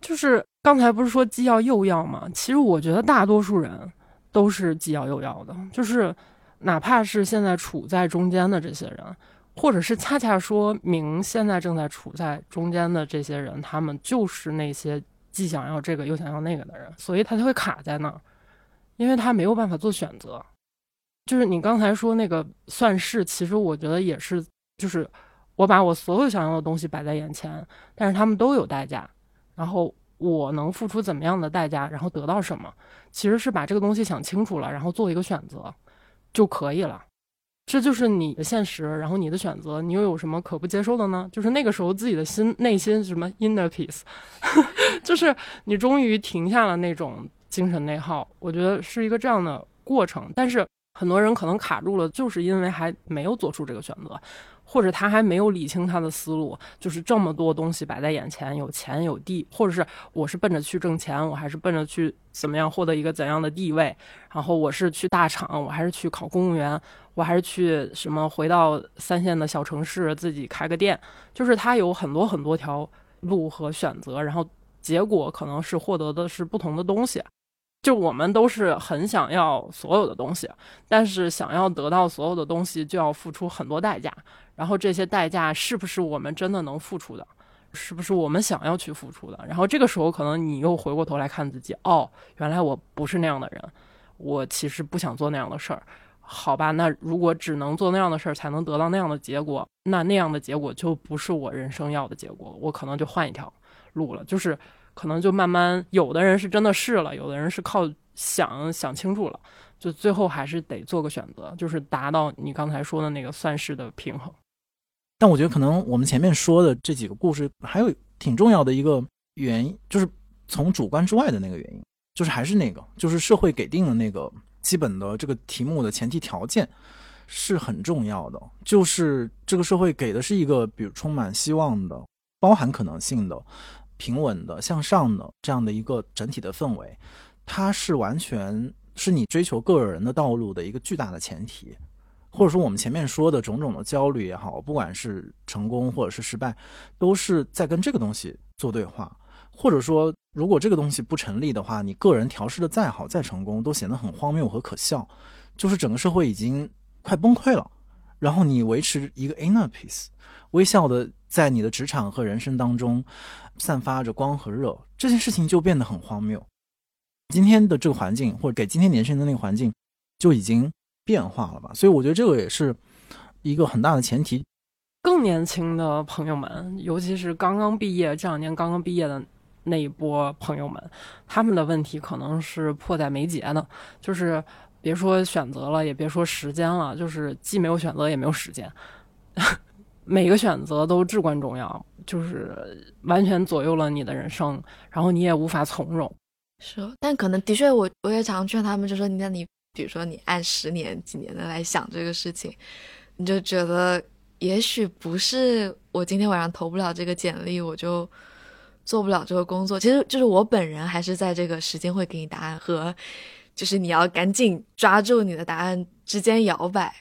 就是刚才不是说既要又要吗？其实我觉得大多数人都是既要又要的，就是哪怕是现在处在中间的这些人。或者是恰恰说明现在正在处在中间的这些人，他们就是那些既想要这个又想要那个的人，所以他就会卡在那儿，因为他没有办法做选择。就是你刚才说那个算式，其实我觉得也是，就是我把我所有想要的东西摆在眼前，但是他们都有代价，然后我能付出怎么样的代价，然后得到什么？其实是把这个东西想清楚了，然后做一个选择就可以了。这就是你的现实，然后你的选择，你又有什么可不接受的呢？就是那个时候自己的心内心什么 inner peace，就是你终于停下了那种精神内耗。我觉得是一个这样的过程，但是很多人可能卡住了，就是因为还没有做出这个选择。或者他还没有理清他的思路，就是这么多东西摆在眼前，有钱有地，或者是我是奔着去挣钱，我还是奔着去怎么样获得一个怎样的地位？然后我是去大厂，我还是去考公务员，我还是去什么回到三线的小城市自己开个店？就是他有很多很多条路和选择，然后结果可能是获得的是不同的东西。就我们都是很想要所有的东西，但是想要得到所有的东西，就要付出很多代价。然后这些代价是不是我们真的能付出的？是不是我们想要去付出的？然后这个时候，可能你又回过头来看自己，哦，原来我不是那样的人，我其实不想做那样的事儿。好吧，那如果只能做那样的事儿才能得到那样的结果，那那样的结果就不是我人生要的结果，我可能就换一条路了。就是可能就慢慢，有的人是真的试了，有的人是靠想想清楚了，就最后还是得做个选择，就是达到你刚才说的那个算式的平衡。但我觉得可能我们前面说的这几个故事，还有挺重要的一个原因，就是从主观之外的那个原因，就是还是那个，就是社会给定的那个基本的这个题目的前提条件是很重要的，就是这个社会给的是一个比如充满希望的、包含可能性的、平稳的、向上的这样的一个整体的氛围，它是完全是你追求个人的道路的一个巨大的前提。或者说我们前面说的种种的焦虑也好，不管是成功或者是失败，都是在跟这个东西做对话。或者说，如果这个东西不成立的话，你个人调试的再好再成功，都显得很荒谬和可笑。就是整个社会已经快崩溃了，然后你维持一个 inner peace，微笑的在你的职场和人生当中散发着光和热，这件事情就变得很荒谬。今天的这个环境，或者给今天年轻人的那个环境，就已经。变化了吧，所以我觉得这个也是一个很大的前提。更年轻的朋友们，尤其是刚刚毕业这两年刚刚毕业的那一波朋友们，他们的问题可能是迫在眉睫的，就是别说选择了，也别说时间了，就是既没有选择，也没有时间。每个选择都至关重要，就是完全左右了你的人生，然后你也无法从容。是，但可能的确，我我也常劝他们，就说你看你。比如说，你按十年、几年的来想这个事情，你就觉得也许不是我今天晚上投不了这个简历，我就做不了这个工作。其实就是我本人还是在这个时间会给你答案和就是你要赶紧抓住你的答案之间摇摆。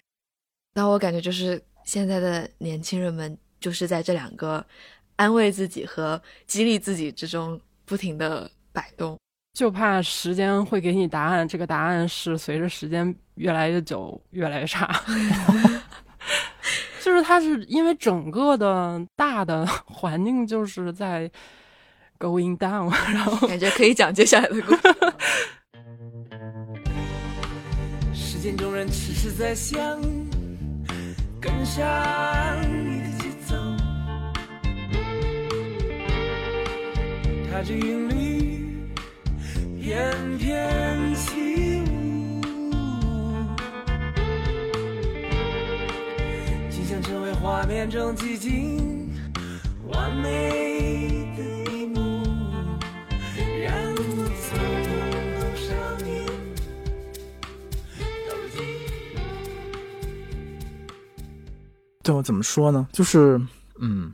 那我感觉就是现在的年轻人们就是在这两个安慰自己和激励自己之中不停的摆动。就怕时间会给你答案，这个答案是随着时间越来越久越来越差。就是它是因为整个的大的环境就是在 going down，然后感觉可以讲接下来的故事。时间中人迟迟在想，跟上你的节奏，踏着韵律。翩翩起舞，仅想成为画面中寂静完美就怎么说呢？就是，嗯，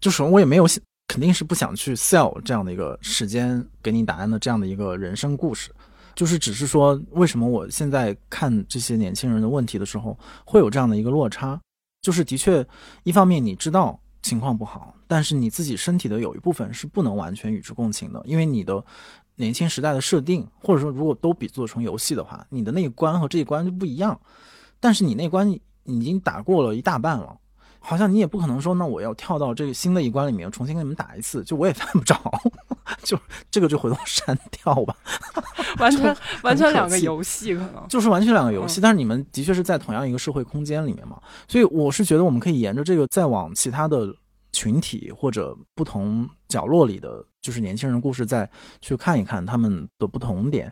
就是我也没有想。肯定是不想去 sell 这样的一个时间给你答案的这样的一个人生故事，就是只是说为什么我现在看这些年轻人的问题的时候会有这样的一个落差，就是的确一方面你知道情况不好，但是你自己身体的有一部分是不能完全与之共情的，因为你的年轻时代的设定，或者说如果都比做成游戏的话，你的那一关和这一关就不一样，但是你那关已经打过了一大半了。好像你也不可能说，那我要跳到这个新的一关里面重新跟你们打一次，就我也犯不着，就这个就回头删掉吧。完全 完全两个游戏，可能。就是完全两个游戏，但是你们的确是在同样一个社会空间里面嘛，所以我是觉得我们可以沿着这个再往其他的群体或者不同角落里的，就是年轻人故事，再去看一看他们的不同点。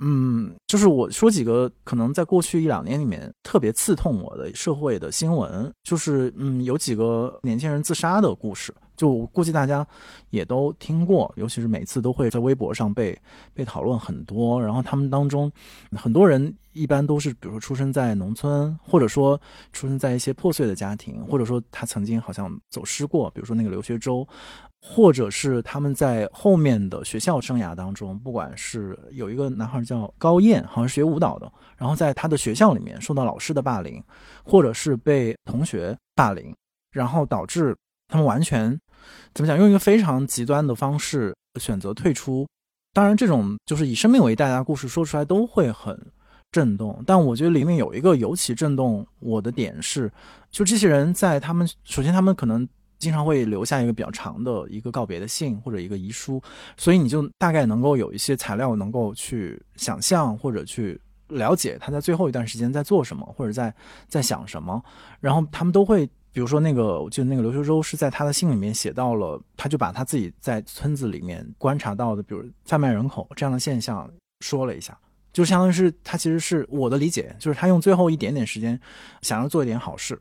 嗯，就是我说几个可能在过去一两年里面特别刺痛我的社会的新闻，就是嗯，有几个年轻人自杀的故事。就估计大家也都听过，尤其是每次都会在微博上被被讨论很多。然后他们当中很多人一般都是，比如说出生在农村，或者说出生在一些破碎的家庭，或者说他曾经好像走失过，比如说那个刘学周，或者是他们在后面的学校生涯当中，不管是有一个男孩叫高燕，好像是学舞蹈的，然后在他的学校里面受到老师的霸凌，或者是被同学霸凌，然后导致他们完全。怎么讲？用一个非常极端的方式选择退出，当然，这种就是以生命为代价的故事说出来都会很震动。但我觉得里面有一个尤其震动我的点是，就这些人在他们首先他们可能经常会留下一个比较长的一个告别的信或者一个遗书，所以你就大概能够有一些材料能够去想象或者去了解他在最后一段时间在做什么或者在在想什么，然后他们都会。比如说那个，我记得那个刘秋洲是在他的信里面写到了，他就把他自己在村子里面观察到的，比如贩卖人口这样的现象说了一下，就相当于是他其实是我的理解，就是他用最后一点点时间想要做一点好事。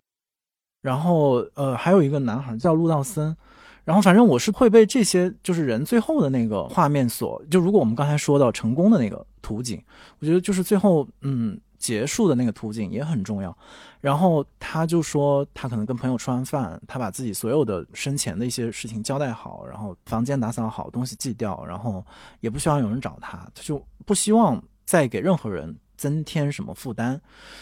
然后呃，还有一个男孩叫陆道森，然后反正我是会被这些就是人最后的那个画面所，就如果我们刚才说到成功的那个图景，我觉得就是最后嗯。结束的那个途径也很重要，然后他就说，他可能跟朋友吃完饭，他把自己所有的生前的一些事情交代好，然后房间打扫好，东西寄掉，然后也不希望有人找他，他就不希望再给任何人增添什么负担，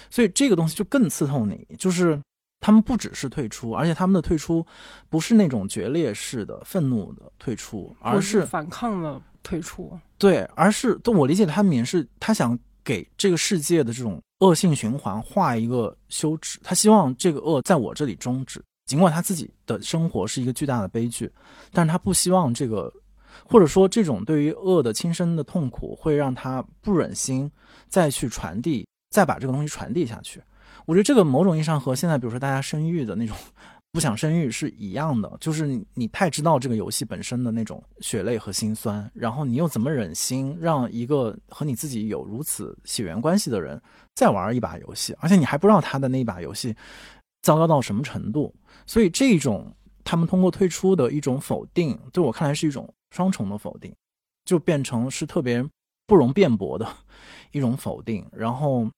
所以这个东西就更刺痛你，就是他们不只是退出，而且他们的退出不是那种决裂式的愤怒的退出，而是反抗的退出，对，而是，都我理解他们是他想。给这个世界的这种恶性循环画一个休止，他希望这个恶在我这里终止。尽管他自己的生活是一个巨大的悲剧，但是他不希望这个，或者说这种对于恶的亲身的痛苦，会让他不忍心再去传递，再把这个东西传递下去。我觉得这个某种意义上和现在，比如说大家生育的那种。不想生育是一样的，就是你你太知道这个游戏本身的那种血泪和心酸，然后你又怎么忍心让一个和你自己有如此血缘关系的人再玩一把游戏？而且你还不知道他的那一把游戏糟糕到什么程度。所以这种他们通过退出的一种否定，对我看来是一种双重的否定，就变成是特别不容辩驳的 一种否定。然后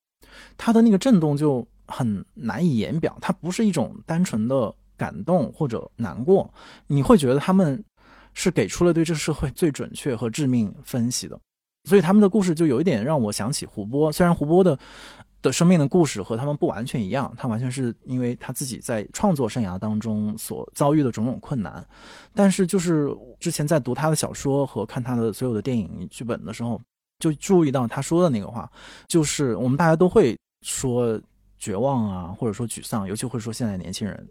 他的那个震动就很难以言表，它不是一种单纯的。感动或者难过，你会觉得他们是给出了对这个社会最准确和致命分析的，所以他们的故事就有一点让我想起胡波。虽然胡波的的生命的故事和他们不完全一样，他完全是因为他自己在创作生涯当中所遭遇的种种困难，但是就是之前在读他的小说和看他的所有的电影剧本的时候，就注意到他说的那个话，就是我们大家都会说。绝望啊，或者说沮丧，尤其会说现在年轻人。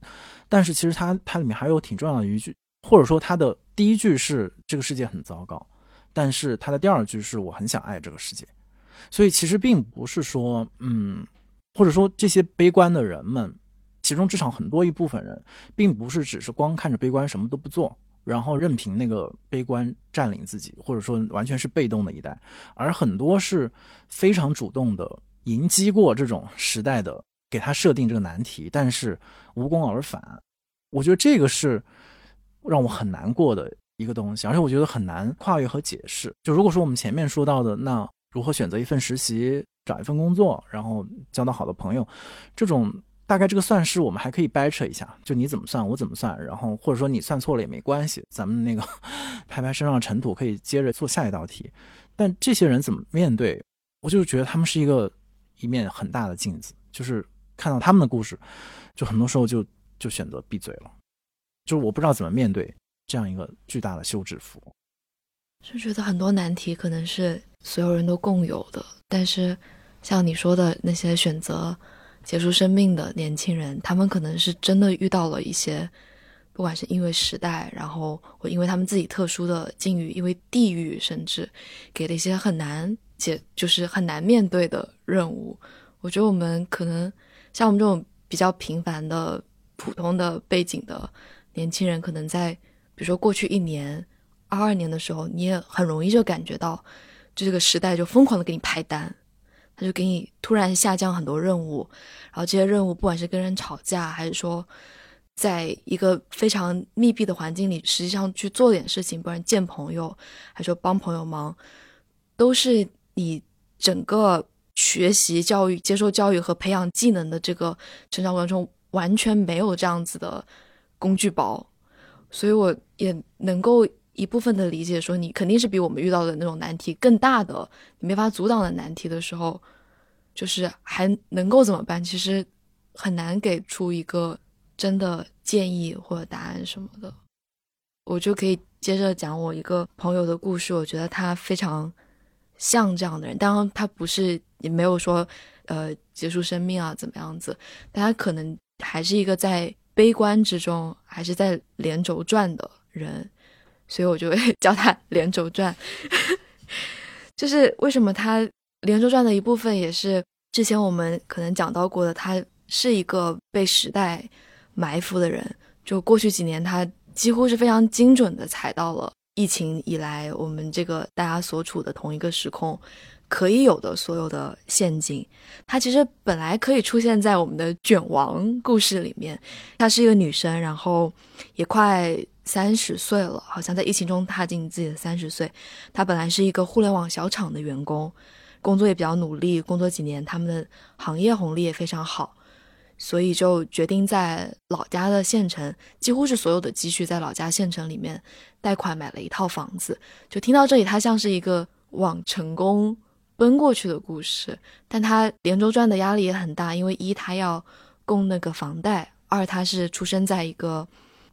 但是其实它它里面还有挺重要的一句，或者说它的第一句是这个世界很糟糕，但是它的第二句是我很想爱这个世界。所以其实并不是说，嗯，或者说这些悲观的人们，其中至少很多一部分人，并不是只是光看着悲观什么都不做，然后任凭那个悲观占领自己，或者说完全是被动的一代，而很多是非常主动的。迎击过这种时代的给他设定这个难题，但是无功而返。我觉得这个是让我很难过的一个东西，而且我觉得很难跨越和解释。就如果说我们前面说到的，那如何选择一份实习，找一份工作，然后交到好的朋友，这种大概这个算式我们还可以掰扯一下，就你怎么算，我怎么算，然后或者说你算错了也没关系，咱们那个 拍拍身上的尘土，可以接着做下一道题。但这些人怎么面对？我就觉得他们是一个。一面很大的镜子，就是看到他们的故事，就很多时候就就选择闭嘴了，就是我不知道怎么面对这样一个巨大的休止符。就觉得很多难题可能是所有人都共有的，但是像你说的那些选择结束生命的年轻人，他们可能是真的遇到了一些，不管是因为时代，然后或因为他们自己特殊的境遇，因为地域，甚至给了一些很难。解就是很难面对的任务。我觉得我们可能像我们这种比较平凡的、普通的背景的年轻人可能在比如说过去一年、二二年的时候，你也很容易就感觉到，这个时代就疯狂的给你派单，他就给你突然下降很多任务，然后这些任务不管是跟人吵架，还是说在一个非常密闭的环境里，实际上去做点事情，不然见朋友，还说帮朋友忙，都是你整个学习教育、接受教育和培养技能的这个成长过程中完全没有这样子的工具包。所以我也能够一部分的理解，说你肯定是比我们遇到的那种难题更大的，你没法阻挡的难题的时候，就是还能够怎么办？其实很难给出一个真的建议或者答案什么的。我就可以接着讲我一个朋友的故事，我觉得他非常像这样的人，当然他不是也没有说呃结束生命啊怎么样子，但他可能还是一个在。悲观之中，还是在连轴转的人，所以我就会 叫他 连轴转。就是为什么他连轴转的一部分，也是之前我们可能讲到过的，他是一个被时代埋伏的人。就过去几年，他几乎是非常精准的踩到了疫情以来我们这个大家所处的同一个时空。可以有的所有的陷阱，它其实本来可以出现在我们的卷王故事里面。她是一个女生，然后也快三十岁了，好像在疫情中踏进自己的三十岁。她本来是一个互联网小厂的员工，工作也比较努力，工作几年，他们的行业红利也非常好，所以就决定在老家的县城，几乎是所有的积蓄在老家县城里面贷款买了一套房子。就听到这里，他像是一个往成功。奔过去的故事，但他连轴转的压力也很大，因为一他要供那个房贷，二他是出生在一个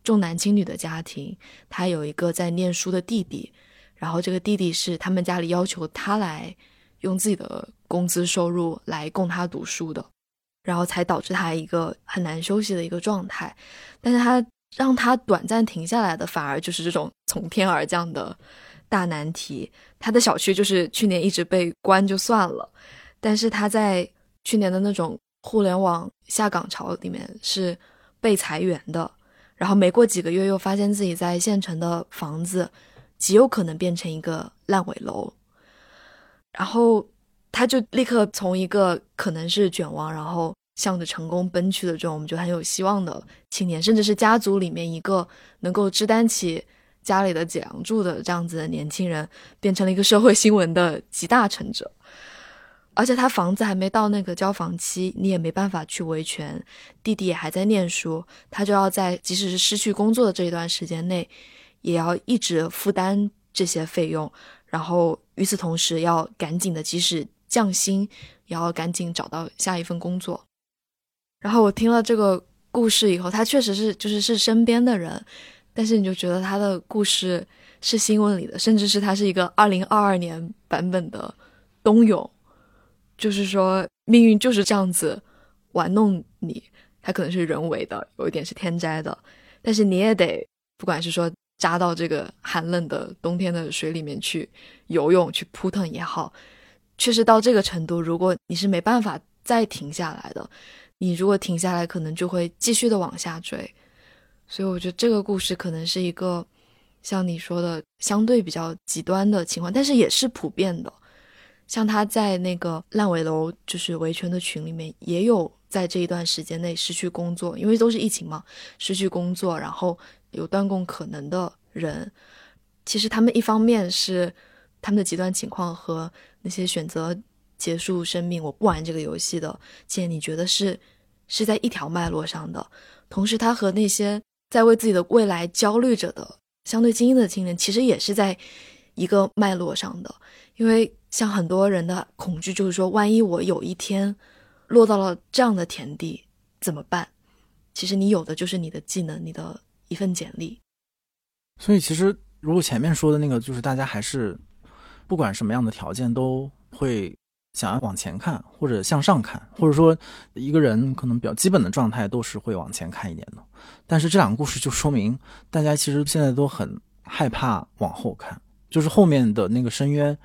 重男轻女的家庭，他有一个在念书的弟弟，然后这个弟弟是他们家里要求他来用自己的工资收入来供他读书的，然后才导致他一个很难休息的一个状态，但是他让他短暂停下来的，反而就是这种从天而降的。大难题，他的小区就是去年一直被关就算了，但是他在去年的那种互联网下岗潮里面是被裁员的，然后没过几个月又发现自己在县城的房子极有可能变成一个烂尾楼，然后他就立刻从一个可能是卷王，然后向着成功奔去的这种我们觉得很有希望的青年，甚至是家族里面一个能够支担起。家里的脊梁柱的这样子的年轻人，变成了一个社会新闻的集大成者，而且他房子还没到那个交房期，你也没办法去维权。弟弟也还在念书，他就要在即使是失去工作的这一段时间内，也要一直负担这些费用。然后与此同时，要赶紧的，即使降薪，也要赶紧找到下一份工作。然后我听了这个故事以后，他确实是就是是身边的人。但是你就觉得他的故事是新闻里的，甚至是他是一个二零二二年版本的冬泳，就是说命运就是这样子玩弄你，他可能是人为的，有一点是天灾的，但是你也得不管是说扎到这个寒冷的冬天的水里面去游泳去扑腾也好，确实到这个程度，如果你是没办法再停下来的，你如果停下来，可能就会继续的往下追。所以我觉得这个故事可能是一个像你说的相对比较极端的情况，但是也是普遍的。像他在那个烂尾楼就是维权的群里面，也有在这一段时间内失去工作，因为都是疫情嘛，失去工作，然后有断供可能的人。其实他们一方面是他们的极端情况和那些选择结束生命，我不玩这个游戏的，且你觉得是是在一条脉络上的，同时他和那些。在为自己的未来焦虑着的相对精英的青年，其实也是在一个脉络上的。因为像很多人的恐惧，就是说，万一我有一天落到了这样的田地，怎么办？其实你有的就是你的技能，你的一份简历。所以，其实如果前面说的那个，就是大家还是不管什么样的条件，都会。想要往前看，或者向上看，或者说一个人可能比较基本的状态都是会往前看一点的。但是这两个故事就说明，大家其实现在都很害怕往后看，就是后面的那个深渊，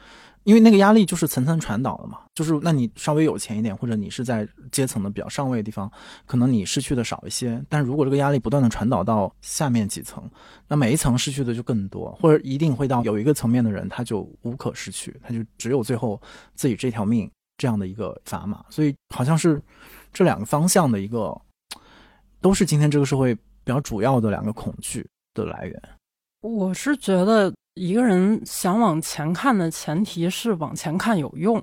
因为那个压力就是层层传导的嘛，就是那你稍微有钱一点，或者你是在阶层的比较上位的地方，可能你失去的少一些。但如果这个压力不断的传导到下面几层，那每一层失去的就更多，或者一定会到有一个层面的人他就无可失去，他就只有最后自己这条命这样的一个砝码。所以好像是这两个方向的一个，都是今天这个社会比较主要的两个恐惧的来源。我是觉得。一个人想往前看的前提是往前看有用，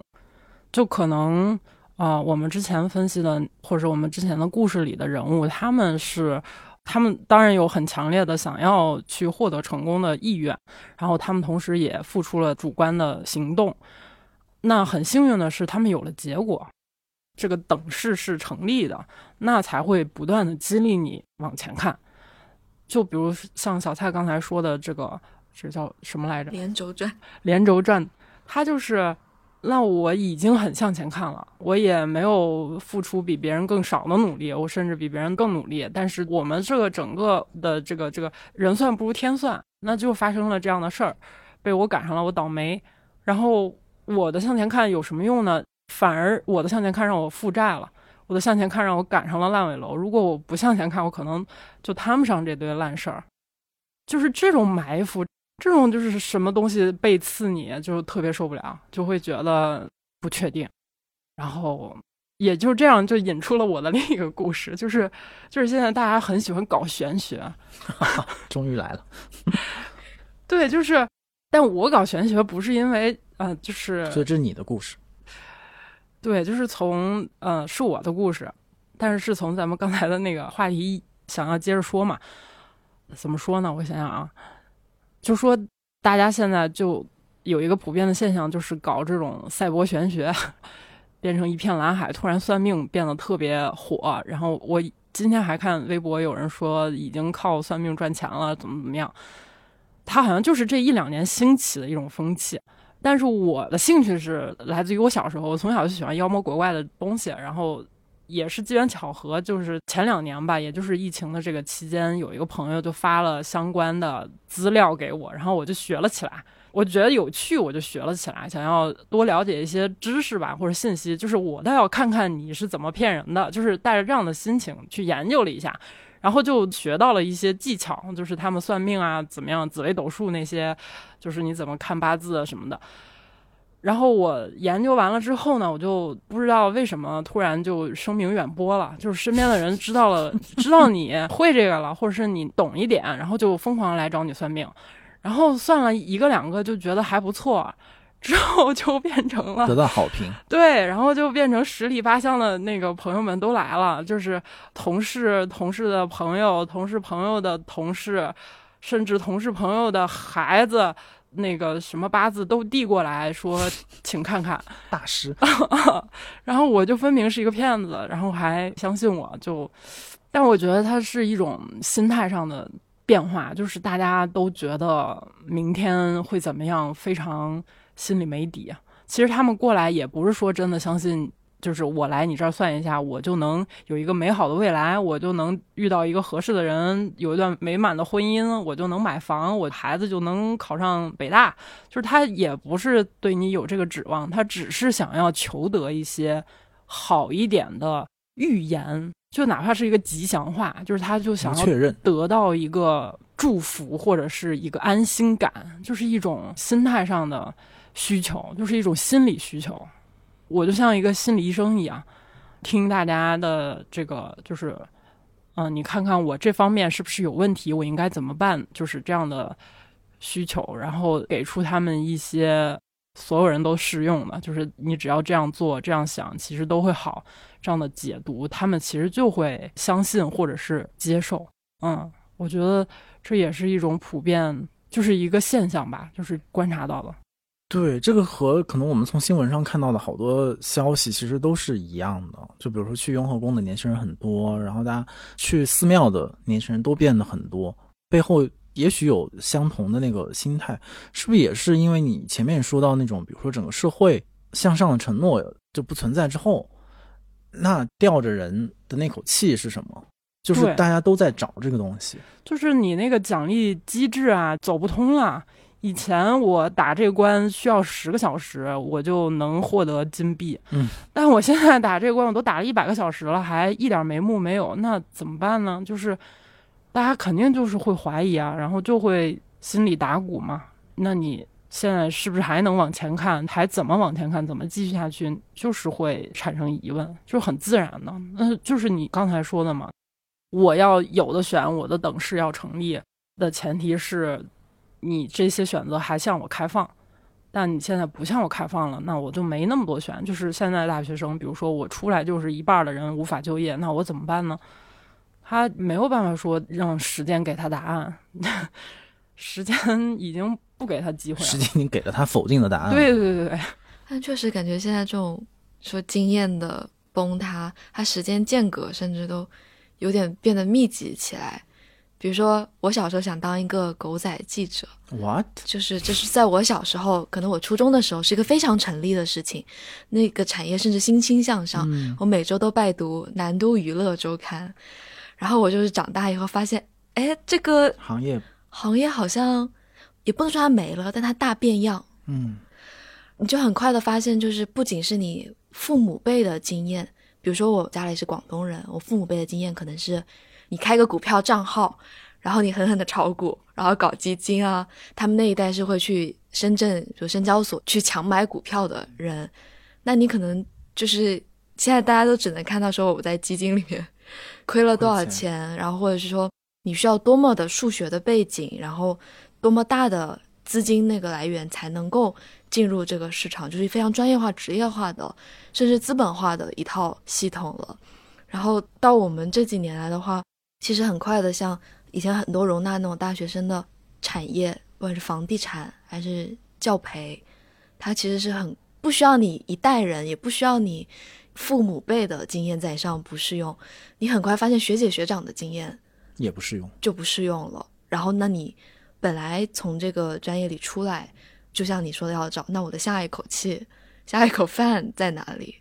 就可能啊，我们之前分析的或者我们之前的故事里的人物，他们是他们当然有很强烈的想要去获得成功的意愿，然后他们同时也付出了主观的行动。那很幸运的是，他们有了结果，这个等式是成立的，那才会不断的激励你往前看。就比如像小蔡刚才说的这个。这叫什么来着？连轴转，连轴转，它就是，那我已经很向前看了，我也没有付出比别人更少的努力，我甚至比别人更努力，但是我们这个整个的这个这个人算不如天算，那就发生了这样的事儿，被我赶上了，我倒霉，然后我的向前看有什么用呢？反而我的向前看让我负债了，我的向前看让我赶上了烂尾楼，如果我不向前看，我可能就摊不上这堆烂事儿，就是这种埋伏。这种就是什么东西背刺你就特别受不了，就会觉得不确定，然后也就这样就引出了我的另一个故事，就是就是现在大家很喜欢搞玄学，终于来了，对，就是，但我搞玄学不是因为呃，就是所以这是你的故事，对，就是从呃是我的故事，但是是从咱们刚才的那个话题想要接着说嘛，怎么说呢？我想想啊。就说大家现在就有一个普遍的现象，就是搞这种赛博玄学，变成一片蓝海。突然算命变得特别火，然后我今天还看微博有人说已经靠算命赚钱了，怎么怎么样。他好像就是这一两年兴起的一种风气。但是我的兴趣是来自于我小时候，我从小就喜欢妖魔鬼怪的东西，然后。也是机缘巧合，就是前两年吧，也就是疫情的这个期间，有一个朋友就发了相关的资料给我，然后我就学了起来。我觉得有趣，我就学了起来，想要多了解一些知识吧，或者信息，就是我倒要看看你是怎么骗人的，就是带着这样的心情去研究了一下，然后就学到了一些技巧，就是他们算命啊，怎么样，紫微斗数那些，就是你怎么看八字什么的。然后我研究完了之后呢，我就不知道为什么突然就声名远播了，就是身边的人知道了，知道你会这个了，或者是你懂一点，然后就疯狂来找你算命，然后算了一个两个就觉得还不错，之后就变成了得到好评，对，然后就变成十里八乡的那个朋友们都来了，就是同事、同事的朋友、同事朋友的同事，甚至同事朋友的孩子。那个什么八字都递过来说，请看看大师，然后我就分明是一个骗子，然后还相信我，就，但我觉得它是一种心态上的变化，就是大家都觉得明天会怎么样，非常心里没底。其实他们过来也不是说真的相信。就是我来你这儿算一下，我就能有一个美好的未来，我就能遇到一个合适的人，有一段美满的婚姻，我就能买房，我孩子就能考上北大。就是他也不是对你有这个指望，他只是想要求得一些好一点的预言，就哪怕是一个吉祥话，就是他就想要得到一个祝福或者是一个安心感，就是一种心态上的需求，就是一种心理需求。我就像一个心理医生一样，听大家的这个，就是，嗯，你看看我这方面是不是有问题，我应该怎么办？就是这样的需求，然后给出他们一些所有人都适用的，就是你只要这样做、这样想，其实都会好这样的解读，他们其实就会相信或者是接受。嗯，我觉得这也是一种普遍，就是一个现象吧，就是观察到的。对，这个和可能我们从新闻上看到的好多消息其实都是一样的。就比如说去雍和宫的年轻人很多，然后大家去寺庙的年轻人都变得很多，背后也许有相同的那个心态，是不是也是因为你前面说到那种，比如说整个社会向上的承诺就不存在之后，那吊着人的那口气是什么？就是大家都在找这个东西，就是你那个奖励机制啊走不通了。以前我打这关需要十个小时，我就能获得金币。嗯，但我现在打这关，我都打了一百个小时了，还一点眉目没有，那怎么办呢？就是大家肯定就是会怀疑啊，然后就会心里打鼓嘛。那你现在是不是还能往前看？还怎么往前看？怎么继续下去？就是会产生疑问，就是很自然的。那就是你刚才说的嘛，我要有的选，我的等式要成立的前提是。你这些选择还向我开放，但你现在不向我开放了，那我就没那么多选。就是现在大学生，比如说我出来就是一半的人无法就业，那我怎么办呢？他没有办法说让时间给他答案，时间已经不给他机会了，时间已经给了他否定的答案。对对对对，但确实感觉现在这种说经验的崩塌，它时间间隔甚至都有点变得密集起来。比如说，我小时候想当一个狗仔记者，what？就是就是在我小时候，可能我初中的时候是一个非常成立的事情，那个产业甚至欣欣向上。我每周都拜读《南都娱乐周刊》，然后我就是长大以后发现，哎，这个行业行业好像也不能说它没了，但它大变样。嗯，你就很快的发现，就是不仅是你父母辈的经验，比如说我家里是广东人，我父母辈的经验可能是。你开个股票账号，然后你狠狠的炒股，然后搞基金啊。他们那一代是会去深圳，就深交所去强买股票的人。那你可能就是现在大家都只能看到说我在基金里面亏了多少钱，然后或者是说你需要多么的数学的背景，然后多么大的资金那个来源才能够进入这个市场，就是非常专业化、职业化的，甚至资本化的一套系统了。然后到我们这几年来的话。其实很快的，像以前很多容纳那种大学生的产业，不管是房地产还是教培，它其实是很不需要你一代人，也不需要你父母辈的经验在上不适用。你很快发现学姐学长的经验也不适用，就不适用了。然后，那你本来从这个专业里出来，就像你说的要找，那我的下一口气、下一口饭在哪里？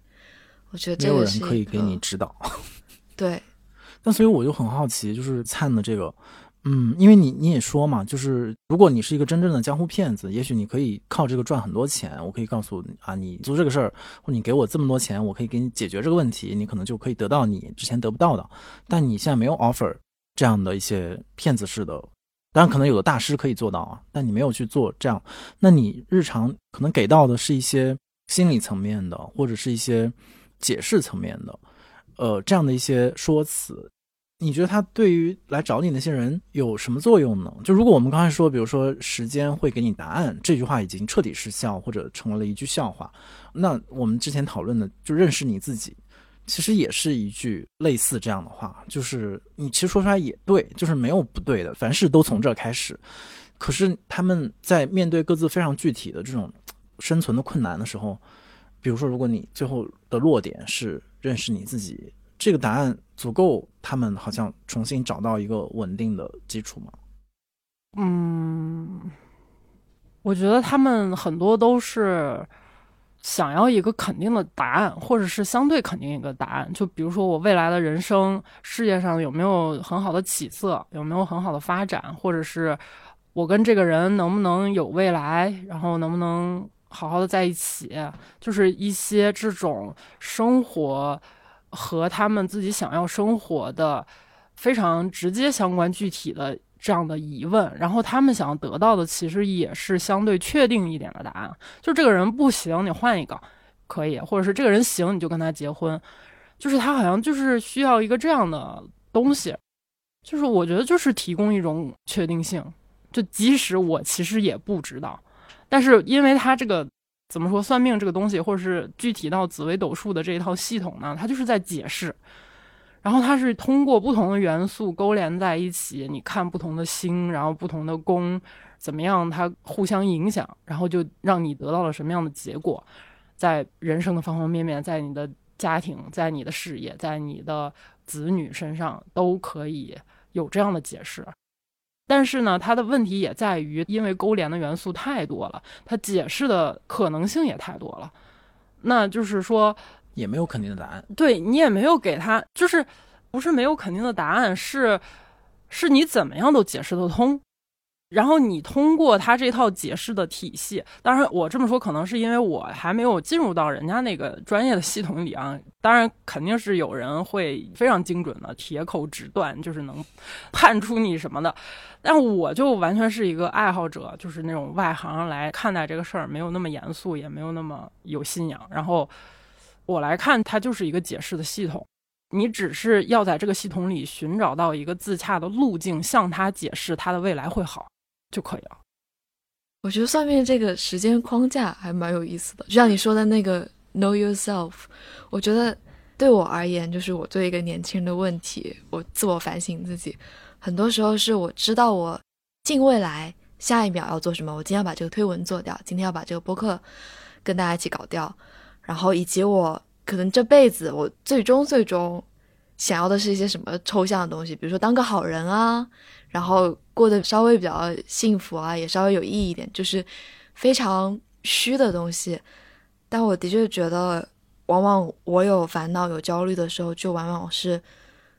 我觉得这个是可以给你指导。对。那所以我就很好奇，就是灿的这个，嗯，因为你你也说嘛，就是如果你是一个真正的江湖骗子，也许你可以靠这个赚很多钱。我可以告诉你啊，你做这个事儿，或你给我这么多钱，我可以给你解决这个问题，你可能就可以得到你之前得不到的。但你现在没有 offer 这样的一些骗子式的，当然可能有的大师可以做到啊，但你没有去做这样，那你日常可能给到的是一些心理层面的，或者是一些解释层面的。呃，这样的一些说辞，你觉得他对于来找你那些人有什么作用呢？就如果我们刚才说，比如说时间会给你答案这句话已经彻底失效，或者成为了一句笑话，那我们之前讨论的就认识你自己，其实也是一句类似这样的话，就是你其实说出来也对，就是没有不对的，凡事都从这开始。可是他们在面对各自非常具体的这种生存的困难的时候，比如说，如果你最后的落点是。认识你自己，这个答案足够他们好像重新找到一个稳定的基础吗？嗯，我觉得他们很多都是想要一个肯定的答案，或者是相对肯定一个答案。就比如说我未来的人生事业上有没有很好的起色，有没有很好的发展，或者是我跟这个人能不能有未来，然后能不能。好好的在一起，就是一些这种生活和他们自己想要生活的非常直接相关、具体的这样的疑问。然后他们想要得到的，其实也是相对确定一点的答案。就这个人不行，你换一个可以；或者是这个人行，你就跟他结婚。就是他好像就是需要一个这样的东西。就是我觉得就是提供一种确定性。就即使我其实也不知道。但是，因为它这个怎么说，算命这个东西，或者是具体到紫微斗数的这一套系统呢？它就是在解释，然后它是通过不同的元素勾连在一起，你看不同的星，然后不同的宫怎么样，它互相影响，然后就让你得到了什么样的结果，在人生的方方面面，在你的家庭，在你的事业，在你的子女身上，都可以有这样的解释。但是呢，它的问题也在于，因为勾连的元素太多了，它解释的可能性也太多了。那就是说，也没有肯定的答案。对你也没有给他，就是不是没有肯定的答案，是是你怎么样都解释得通。然后你通过他这套解释的体系，当然我这么说可能是因为我还没有进入到人家那个专业的系统里啊。当然肯定是有人会非常精准的铁口直断，就是能判出你什么的。但我就完全是一个爱好者，就是那种外行来看待这个事儿，没有那么严肃，也没有那么有信仰。然后我来看，它就是一个解释的系统。你只是要在这个系统里寻找到一个自洽的路径，向他解释他的未来会好就可以了。我觉得算命这个时间框架还蛮有意思的，就像你说的那个 Know yourself，我觉得对我而言，就是我作为一个年轻人的问题，我自我反省自己，很多时候是我知道我近未来下一秒要做什么，我今天要把这个推文做掉，今天要把这个播客跟大家一起搞掉，然后以及我。可能这辈子我最终最终想要的是一些什么抽象的东西，比如说当个好人啊，然后过得稍微比较幸福啊，也稍微有意义一点，就是非常虚的东西。但我的确觉得，往往我有烦恼、有焦虑的时候，就往往是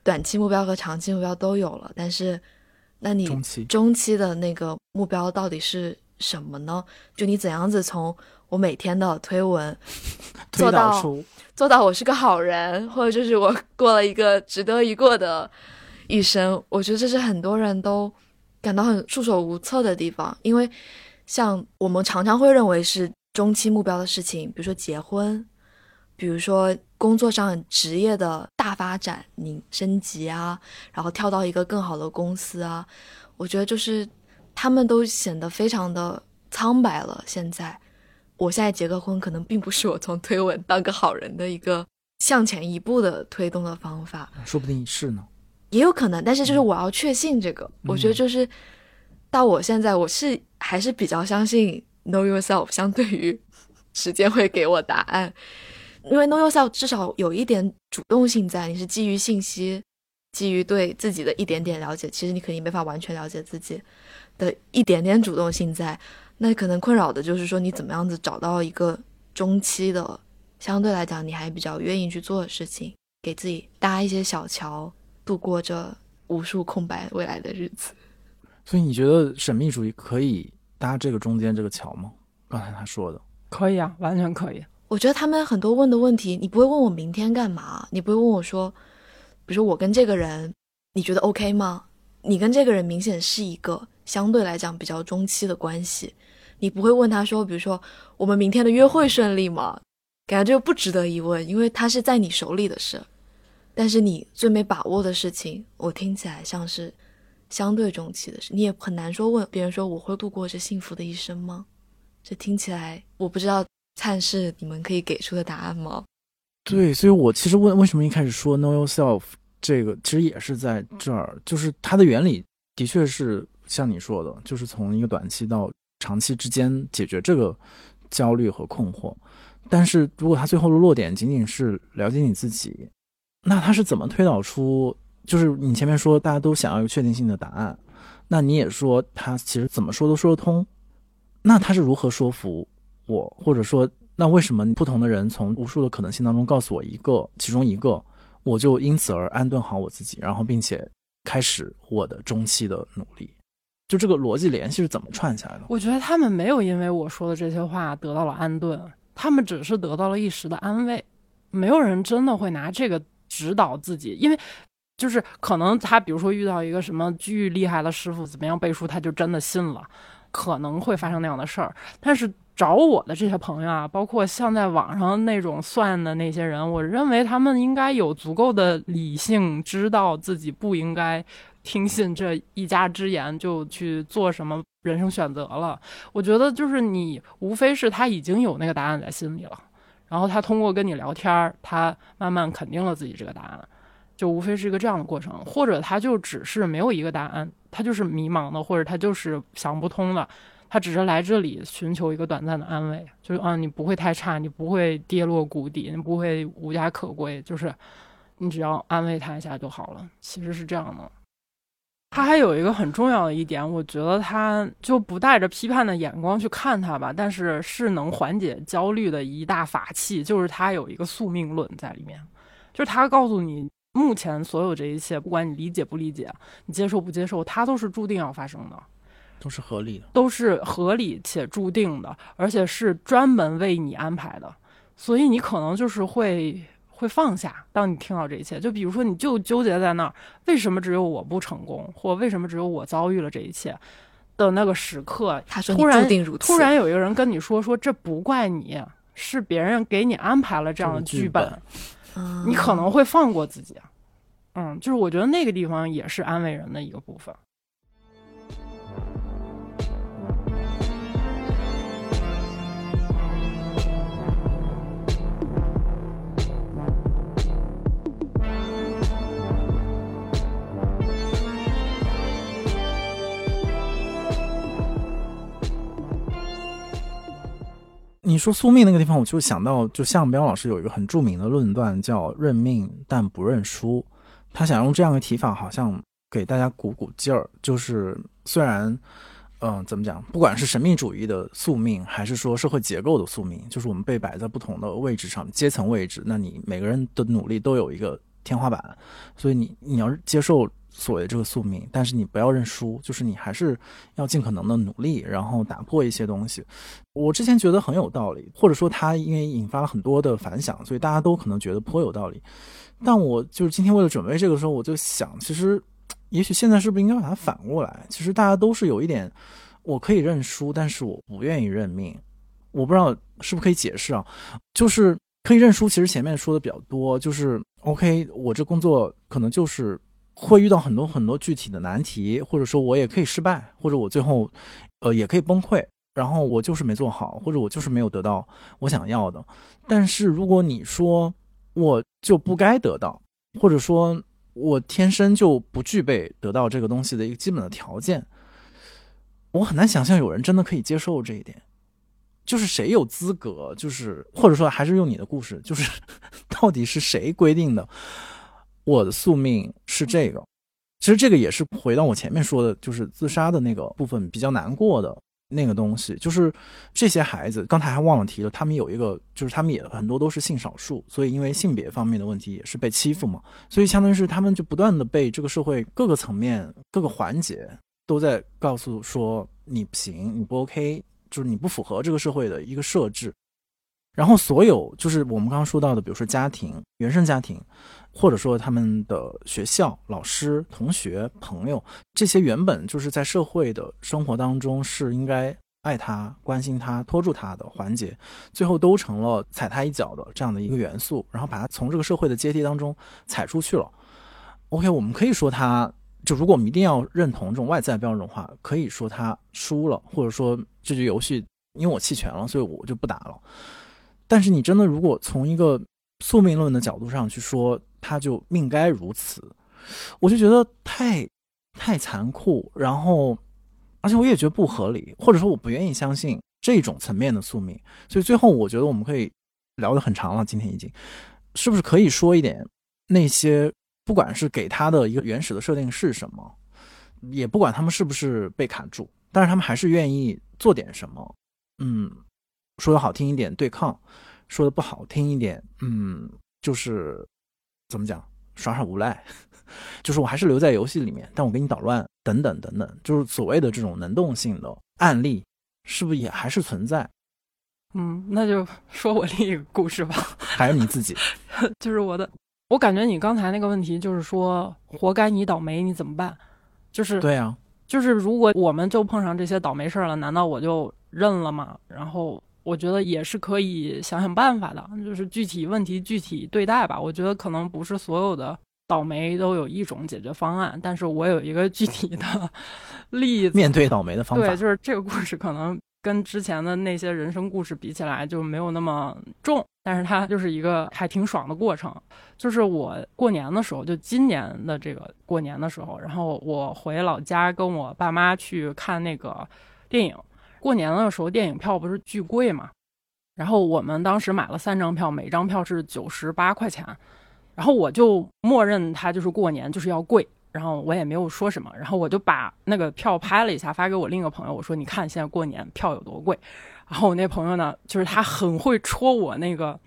短期目标和长期目标都有了。但是，那你中期中期的那个目标到底是什么呢？就你怎样子从我每天的推文 做到？做到我是个好人，或者就是我过了一个值得一过的一生，我觉得这是很多人都感到很束手无策的地方。因为像我们常常会认为是中期目标的事情，比如说结婚，比如说工作上职业的大发展，你升级啊，然后跳到一个更好的公司啊，我觉得就是他们都显得非常的苍白了。现在。我现在结个婚，可能并不是我从推文当个好人的一个向前一步的推动的方法，说不定是呢，也有可能。但是就是我要确信这个，我觉得就是到我现在，我是还是比较相信 know yourself，相对于时间会给我答案，因为 know yourself 至少有一点主动性在，你是基于信息，基于对自己的一点点了解，其实你肯定没法完全了解自己的一点点主动性在。那可能困扰的就是说，你怎么样子找到一个中期的，相对来讲你还比较愿意去做的事情，给自己搭一些小桥，度过这无数空白未来的日子。所以你觉得神秘主义可以搭这个中间这个桥吗？刚才他说的可以啊，完全可以。我觉得他们很多问的问题，你不会问我明天干嘛，你不会问我说，比如说我跟这个人，你觉得 OK 吗？你跟这个人明显是一个相对来讲比较中期的关系。你不会问他说，比如说我们明天的约会顺利吗？感觉这个不值得一问，因为他是在你手里的事。但是你最没把握的事情，我听起来像是相对中期的事，你也很难说问别人说我会度过这幸福的一生吗？这听起来我不知道灿是你们可以给出的答案吗？对，所以我其实问为什么一开始说 know yourself 这个，其实也是在这儿，就是它的原理的确是像你说的，就是从一个短期到。长期之间解决这个焦虑和困惑，但是如果它最后的落点仅仅是了解你自己，那他是怎么推导出？就是你前面说大家都想要有确定性的答案，那你也说他其实怎么说都说得通，那他是如何说服我？或者说，那为什么不同的人从无数的可能性当中告诉我一个，其中一个，我就因此而安顿好我自己，然后并且开始我的中期的努力？就这个逻辑联系是怎么串起来的？我觉得他们没有因为我说的这些话得到了安顿，他们只是得到了一时的安慰。没有人真的会拿这个指导自己，因为就是可能他比如说遇到一个什么巨厉害的师傅，怎么样背书，他就真的信了，可能会发生那样的事儿。但是找我的这些朋友啊，包括像在网上那种算的那些人，我认为他们应该有足够的理性，知道自己不应该。听信这一家之言就去做什么人生选择了？我觉得就是你无非是他已经有那个答案在心里了，然后他通过跟你聊天儿，他慢慢肯定了自己这个答案，就无非是一个这样的过程，或者他就只是没有一个答案，他就是迷茫的，或者他就是想不通的，他只是来这里寻求一个短暂的安慰，就是啊，你不会太差，你不会跌落谷底，你不会无家可归，就是你只要安慰他一下就好了，其实是这样的。他还有一个很重要的一点，我觉得他就不带着批判的眼光去看他吧，但是是能缓解焦虑的一大法器，就是他有一个宿命论在里面，就是他告诉你，目前所有这一切，不管你理解不理解，你接受不接受，它都是注定要发生的。都是合理的，都是合理且注定的，而且是专门为你安排的，所以你可能就是会会放下。当你听到这一切，就比如说，你就纠结在那儿，为什么只有我不成功，或为什么只有我遭遇了这一切的那个时刻，他说突然注定如此，突然有一个人跟你说说这不怪你，是别人给你安排了这样的剧本，嗯你可能会放过自己。嗯，就是我觉得那个地方也是安慰人的一个部分。你说宿命那个地方，我就想到，就向彪老师有一个很著名的论断，叫“认命但不认输”。他想用这样的提法，好像给大家鼓鼓劲儿。就是虽然，嗯、怎么讲，不管是神秘主义的宿命，还是说社会结构的宿命，就是我们被摆在不同的位置上，阶层位置，那你每个人的努力都有一个天花板，所以你你要接受所谓这个宿命，但是你不要认输，就是你还是要尽可能的努力，然后打破一些东西。我之前觉得很有道理，或者说它因为引发了很多的反响，所以大家都可能觉得颇有道理。但我就是今天为了准备这个时候，我就想，其实也许现在是不是应该把它反过来？其实大家都是有一点，我可以认输，但是我不愿意认命。我不知道是不是可以解释啊？就是可以认输，其实前面说的比较多，就是 OK，我这工作可能就是会遇到很多很多具体的难题，或者说我也可以失败，或者我最后呃也可以崩溃。然后我就是没做好，或者我就是没有得到我想要的。但是如果你说我就不该得到，或者说我天生就不具备得到这个东西的一个基本的条件，我很难想象有人真的可以接受这一点。就是谁有资格，就是或者说还是用你的故事，就是 到底是谁规定的我的宿命是这个？其实这个也是回到我前面说的，就是自杀的那个部分比较难过的。那个东西就是这些孩子，刚才还忘了提了，他们有一个，就是他们也很多都是性少数，所以因为性别方面的问题也是被欺负嘛，所以相当于是他们就不断的被这个社会各个层面、各个环节都在告诉说你不行，你不 OK，就是你不符合这个社会的一个设置。然后所有就是我们刚刚说到的，比如说家庭、原生家庭，或者说他们的学校、老师、同学、朋友，这些原本就是在社会的生活当中是应该爱他、关心他、拖住他的环节，最后都成了踩他一脚的这样的一个元素，然后把他从这个社会的阶梯当中踩出去了。OK，我们可以说他，就如果我们一定要认同这种外在标准的话，可以说他输了，或者说这局游戏因为我弃权了，所以我就不打了。但是你真的如果从一个宿命论的角度上去说，他就命该如此，我就觉得太太残酷，然后而且我也觉得不合理，或者说我不愿意相信这种层面的宿命。所以最后我觉得我们可以聊得很长了，今天已经是不是可以说一点那些不管是给他的一个原始的设定是什么，也不管他们是不是被卡住，但是他们还是愿意做点什么，嗯。说的好听一点，对抗；说的不好听一点，嗯，就是怎么讲，耍耍无赖，就是我还是留在游戏里面，但我给你捣乱，等等等等，就是所谓的这种能动性的案例，是不是也还是存在？嗯，那就 说我另一个故事吧，还是你自己？就是我的，我感觉你刚才那个问题就是说，活该你倒霉，你怎么办？就是对啊，就是如果我们就碰上这些倒霉事儿了，难道我就认了吗？然后。我觉得也是可以想想办法的，就是具体问题具体对待吧。我觉得可能不是所有的倒霉都有一种解决方案，但是我有一个具体的 例子。面对倒霉的方法，对，就是这个故事可能跟之前的那些人生故事比起来就没有那么重，但是它就是一个还挺爽的过程。就是我过年的时候，就今年的这个过年的时候，然后我回老家跟我爸妈去看那个电影。过年的时候，电影票不是巨贵嘛？然后我们当时买了三张票，每张票是九十八块钱。然后我就默认它就是过年就是要贵，然后我也没有说什么。然后我就把那个票拍了一下，发给我另一个朋友，我说：“你看现在过年票有多贵。”然后我那朋友呢，就是他很会戳我那个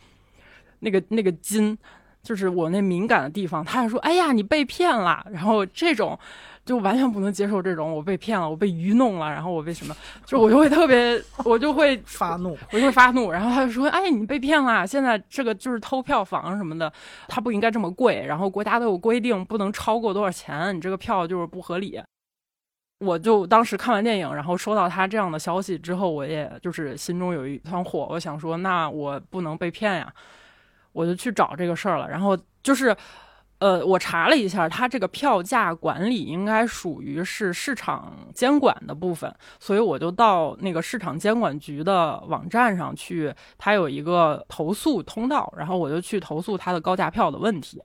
那个那个筋。就是我那敏感的地方，他还说：“哎呀，你被骗了。”然后这种就完全不能接受这种我被骗了，我被愚弄了，然后我被什么，就我就会特别，我就会 发怒，我就会发怒。然后他就说：“哎，你被骗了，现在这个就是偷票房什么的，它不应该这么贵。然后国家都有规定，不能超过多少钱，你这个票就是不合理。”我就当时看完电影，然后收到他这样的消息之后，我也就是心中有一团火，我想说，那我不能被骗呀，我就去找这个事儿了。然后就是，呃，我查了一下，它这个票价管理应该属于是市场监管的部分，所以我就到那个市场监管局的网站上去，它有一个投诉通道，然后我就去投诉它的高价票的问题。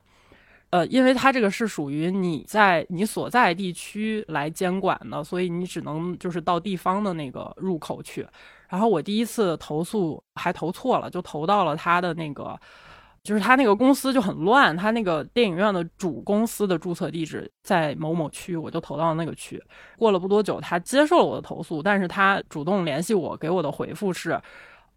呃，因为它这个是属于你在你所在地区来监管的，所以你只能就是到地方的那个入口去。然后我第一次投诉还投错了，就投到了它的那个，就是他那个公司就很乱，他那个电影院的主公司的注册地址在某某区，我就投到了那个区。过了不多久，他接受了我的投诉，但是他主动联系我，给我的回复是。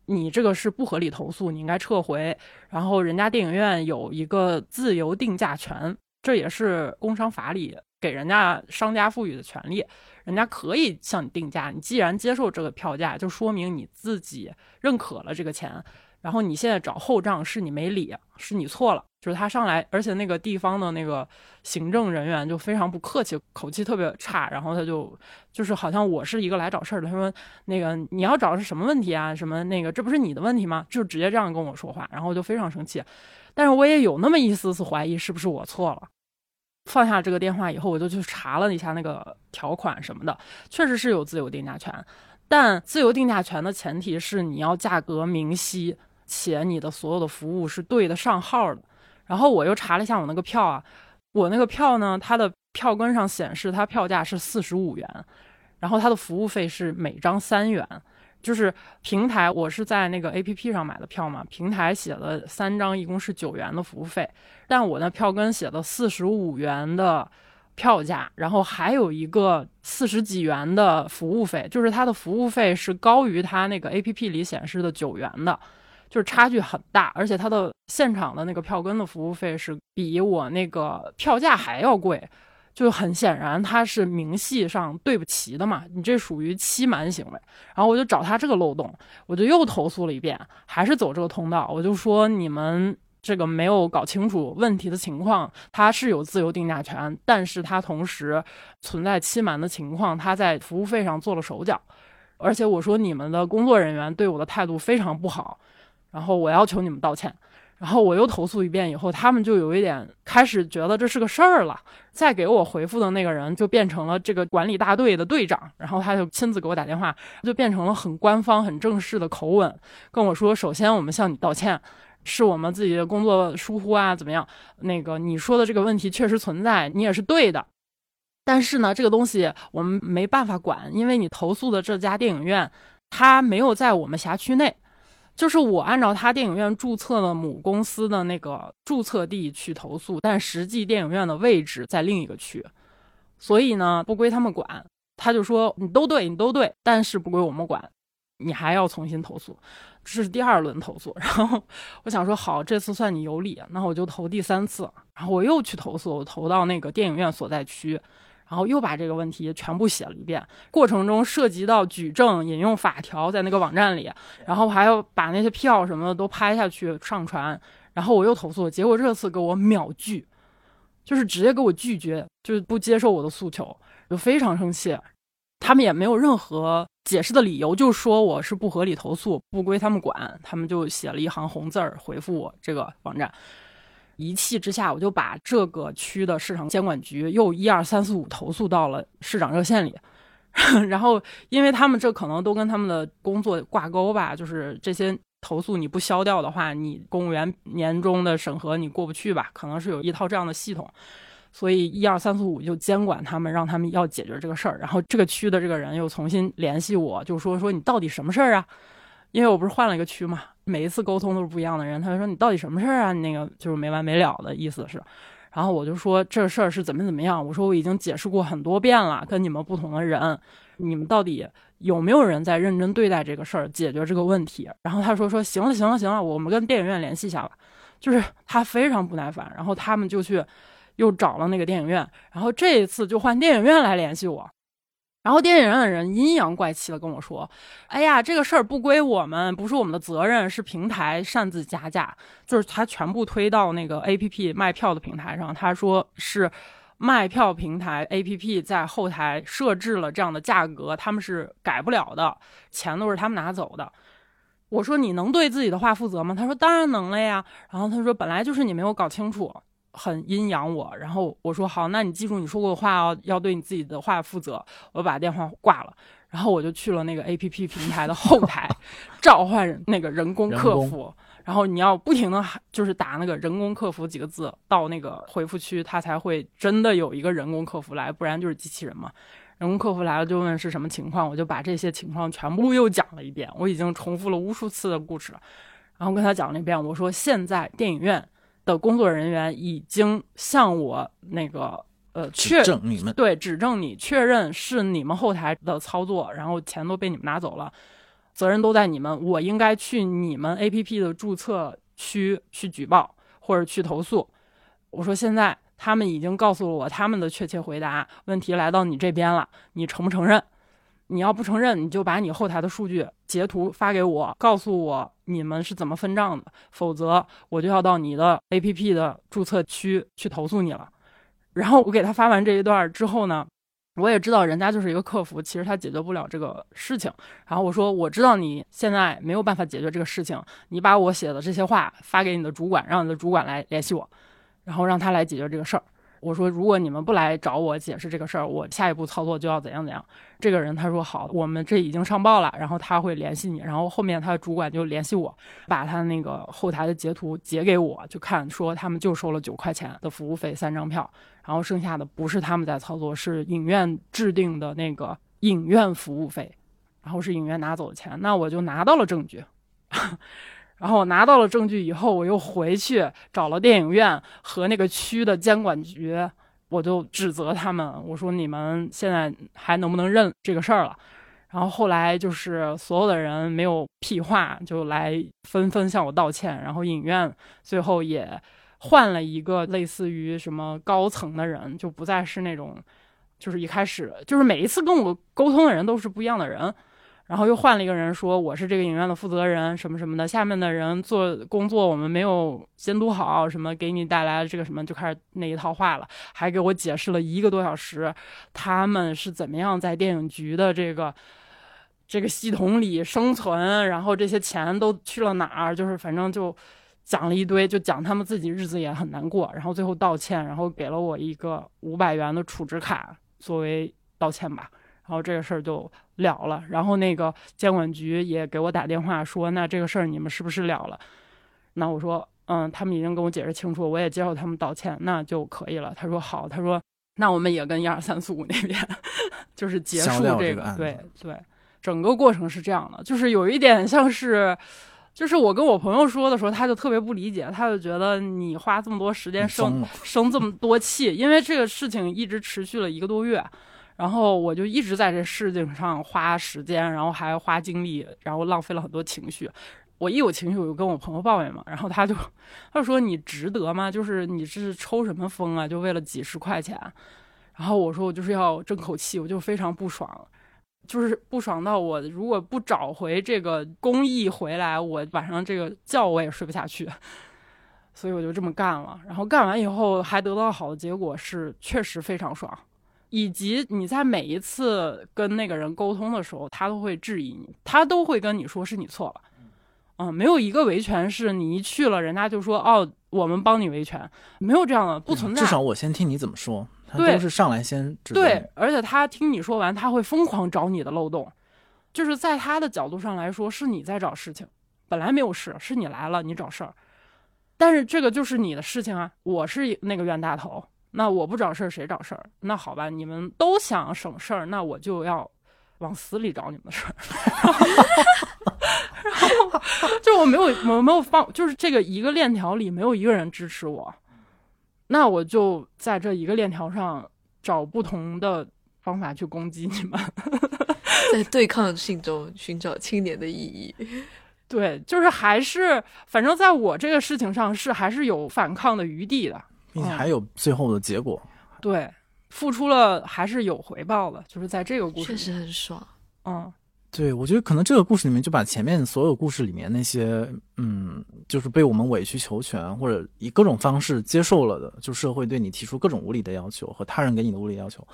你这个是不合理投诉，你应该撤回。然后人家电影院有一个自由定价权，这也是工商法里给人家商家赋予的权利，人家可以向你定价。你既然接受这个票价，就说明你自己认可了这个钱。然后你现在找后账是你没理，是你错了。就是他上来，而且那个地方的那个行政人员就非常不客气，口气特别差。然后他就就是好像我是一个来找事儿的。他说：“那个你要找的是什么问题啊？什么那个这不是你的问题吗？”就直接这样跟我说话，然后我就非常生气。但是我也有那么一丝丝怀疑，是不是我错了？放下这个电话以后，我就去查了一下那个条款什么的，确实是有自由定价权，但自由定价权的前提是你要价格明晰。且你的所有的服务是对得上号的，然后我又查了一下我那个票啊，我那个票呢，它的票根上显示它票价是四十五元，然后它的服务费是每张三元，就是平台我是在那个 A P P 上买的票嘛，平台写了三张一共是九元的服务费，但我那票根写的四十五元的票价，然后还有一个四十几元的服务费，就是它的服务费是高于它那个 A P P 里显示的九元的。就是差距很大，而且它的现场的那个票根的服务费是比我那个票价还要贵，就很显然它是明细上对不齐的嘛，你这属于欺瞒行为。然后我就找他这个漏洞，我就又投诉了一遍，还是走这个通道，我就说你们这个没有搞清楚问题的情况，它是有自由定价权，但是它同时存在欺瞒的情况，他在服务费上做了手脚，而且我说你们的工作人员对我的态度非常不好。然后我要求你们道歉，然后我又投诉一遍以后，他们就有一点开始觉得这是个事儿了。再给我回复的那个人就变成了这个管理大队的队长，然后他就亲自给我打电话，就变成了很官方、很正式的口吻跟我说：“首先，我们向你道歉，是我们自己的工作疏忽啊，怎么样？那个你说的这个问题确实存在，你也是对的。但是呢，这个东西我们没办法管，因为你投诉的这家电影院，它没有在我们辖区内。”就是我按照他电影院注册的母公司的那个注册地去投诉，但实际电影院的位置在另一个区，所以呢不归他们管。他就说你都对，你都对，但是不归我们管，你还要重新投诉，这是第二轮投诉。然后我想说好，这次算你有理，那我就投第三次。然后我又去投诉，我投到那个电影院所在区。然后又把这个问题全部写了一遍，过程中涉及到举证、引用法条在那个网站里，然后还要把那些票什么的都拍下去上传。然后我又投诉，结果这次给我秒拒，就是直接给我拒绝，就是不接受我的诉求，就非常生气。他们也没有任何解释的理由，就说我是不合理投诉，不归他们管。他们就写了一行红字儿回复我这个网站。一气之下，我就把这个区的市场监管局又一二三四五投诉到了市长热线里，然后因为他们这可能都跟他们的工作挂钩吧，就是这些投诉你不消掉的话，你公务员年终的审核你过不去吧，可能是有一套这样的系统，所以一二三四五就监管他们，让他们要解决这个事儿。然后这个区的这个人又重新联系我，就说说你到底什么事儿啊？因为我不是换了一个区嘛。每一次沟通都是不一样的人，他就说你到底什么事儿啊？你那个就是没完没了的意思是，然后我就说这事儿是怎么怎么样。我说我已经解释过很多遍了，跟你们不同的人，你们到底有没有人在认真对待这个事儿，解决这个问题？然后他说说行了行了行了，我们跟电影院联系一下吧。就是他非常不耐烦，然后他们就去又找了那个电影院，然后这一次就换电影院来联系我。然后电影院的人阴阳怪气的跟我说：“哎呀，这个事儿不归我们，不是我们的责任，是平台擅自加价，就是他全部推到那个 A P P 卖票的平台上。他说是卖票平台 A P P 在后台设置了这样的价格，他们是改不了的，钱都是他们拿走的。”我说：“你能对自己的话负责吗？”他说：“当然能了呀。”然后他说：“本来就是你没有搞清楚。”很阴阳我，然后我说好，那你记住你说过的话哦，要对你自己的话负责。我把电话挂了，然后我就去了那个 A P P 平台的后台，召唤那个人工客服。然后你要不停的就是打那个人工客服几个字到那个回复区，他才会真的有一个人工客服来，不然就是机器人嘛。人工客服来了就问是什么情况，我就把这些情况全部又讲了一遍。我已经重复了无数次的故事了，然后跟他讲了一遍，我说现在电影院。的工作人员已经向我那个呃确证你们对指证你确认是你们后台的操作，然后钱都被你们拿走了，责任都在你们，我应该去你们 A P P 的注册区去举报或者去投诉。我说现在他们已经告诉了我他们的确切回答，问题来到你这边了，你承不承认？你要不承认，你就把你后台的数据截图发给我，告诉我你们是怎么分账的，否则我就要到你的 APP 的注册区去投诉你了。然后我给他发完这一段之后呢，我也知道人家就是一个客服，其实他解决不了这个事情。然后我说我知道你现在没有办法解决这个事情，你把我写的这些话发给你的主管，让你的主管来联系我，然后让他来解决这个事儿。我说，如果你们不来找我解释这个事儿，我下一步操作就要怎样怎样。这个人他说好，我们这已经上报了，然后他会联系你，然后后面他的主管就联系我，把他那个后台的截图截给我，就看说他们就收了九块钱的服务费，三张票，然后剩下的不是他们在操作，是影院制定的那个影院服务费，然后是影院拿走的钱，那我就拿到了证据。然后我拿到了证据以后，我又回去找了电影院和那个区的监管局，我就指责他们，我说你们现在还能不能认这个事儿了？然后后来就是所有的人没有屁话，就来纷纷向我道歉。然后影院最后也换了一个类似于什么高层的人，就不再是那种，就是一开始就是每一次跟我沟通的人都是不一样的人。然后又换了一个人说我是这个影院的负责人什么什么的，下面的人做工作我们没有监督好，什么给你带来这个什么就开始那一套话了，还给我解释了一个多小时，他们是怎么样在电影局的这个这个系统里生存，然后这些钱都去了哪儿，就是反正就讲了一堆，就讲他们自己日子也很难过，然后最后道歉，然后给了我一个五百元的储值卡作为道歉吧。然后这个事儿就了了，然后那个监管局也给我打电话说，那这个事儿你们是不是了了？那我说，嗯，他们已经跟我解释清楚，我也接受他们道歉，那就可以了。他说好，他说那我们也跟一二三四五那边 就是结束这个，对对，整个过程是这样的，就是有一点像是，就是我跟我朋友说的时候，他就特别不理解，他就觉得你花这么多时间生生这么多气，因为这个事情一直持续了一个多月。然后我就一直在这事情上花时间，然后还花精力，然后浪费了很多情绪。我一有情绪，我就跟我朋友抱怨嘛，然后他就他就说：“你值得吗？就是你是抽什么风啊？就为了几十块钱？”然后我说：“我就是要争口气，我就非常不爽，就是不爽到我如果不找回这个公益回来，我晚上这个觉我也睡不下去。所以我就这么干了。然后干完以后还得到好的结果，是确实非常爽。”以及你在每一次跟那个人沟通的时候，他都会质疑你，他都会跟你说是你错了，嗯，没有一个维权是你一去了，人家就说哦，我们帮你维权，没有这样的，不存在。至少我先听你怎么说，他都是上来先对，而且他听你说完，他会疯狂找你的漏洞，就是在他的角度上来说，是你在找事情，本来没有事，是你来了，你找事儿，但是这个就是你的事情啊，我是那个冤大头。那我不找事儿，谁找事儿？那好吧，你们都想省事儿，那我就要往死里找你们的事儿。然 后就我没有，我没有放，就是这个一个链条里没有一个人支持我，那我就在这一个链条上找不同的方法去攻击你们，在对抗性中寻找青年的意义。对，就是还是，反正在我这个事情上是还是有反抗的余地的，并且还有最后的结果。对，付出了还是有回报的，就是在这个故事确实很爽。嗯，对，我觉得可能这个故事里面就把前面所有故事里面那些，嗯，就是被我们委曲求全或者以各种方式接受了的，就社会对你提出各种无理的要求和他人给你的无理要求。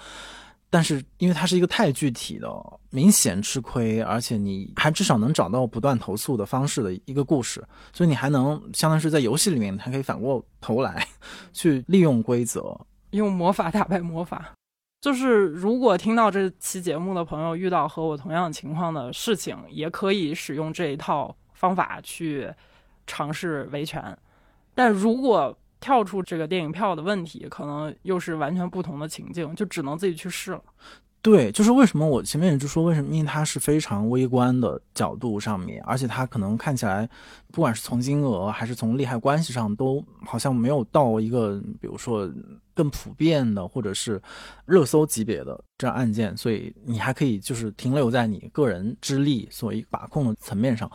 但是，因为它是一个太具体的、明显吃亏，而且你还至少能找到不断投诉的方式的一个故事，所以你还能相当于是在游戏里面，还可以反过头来 去利用规则，用魔法打败魔法。就是如果听到这期节目的朋友遇到和我同样情况的事情，也可以使用这一套方法去尝试维权。但如果跳出这个电影票的问题，可能又是完全不同的情境，就只能自己去试了。对，就是为什么我前面也就说，为什么？因为它是非常微观的角度上面，而且它可能看起来，不管是从金额还是从利害关系上，都好像没有到一个，比如说更普遍的或者是热搜级别的这样案件，所以你还可以就是停留在你个人之力所把控的层面上。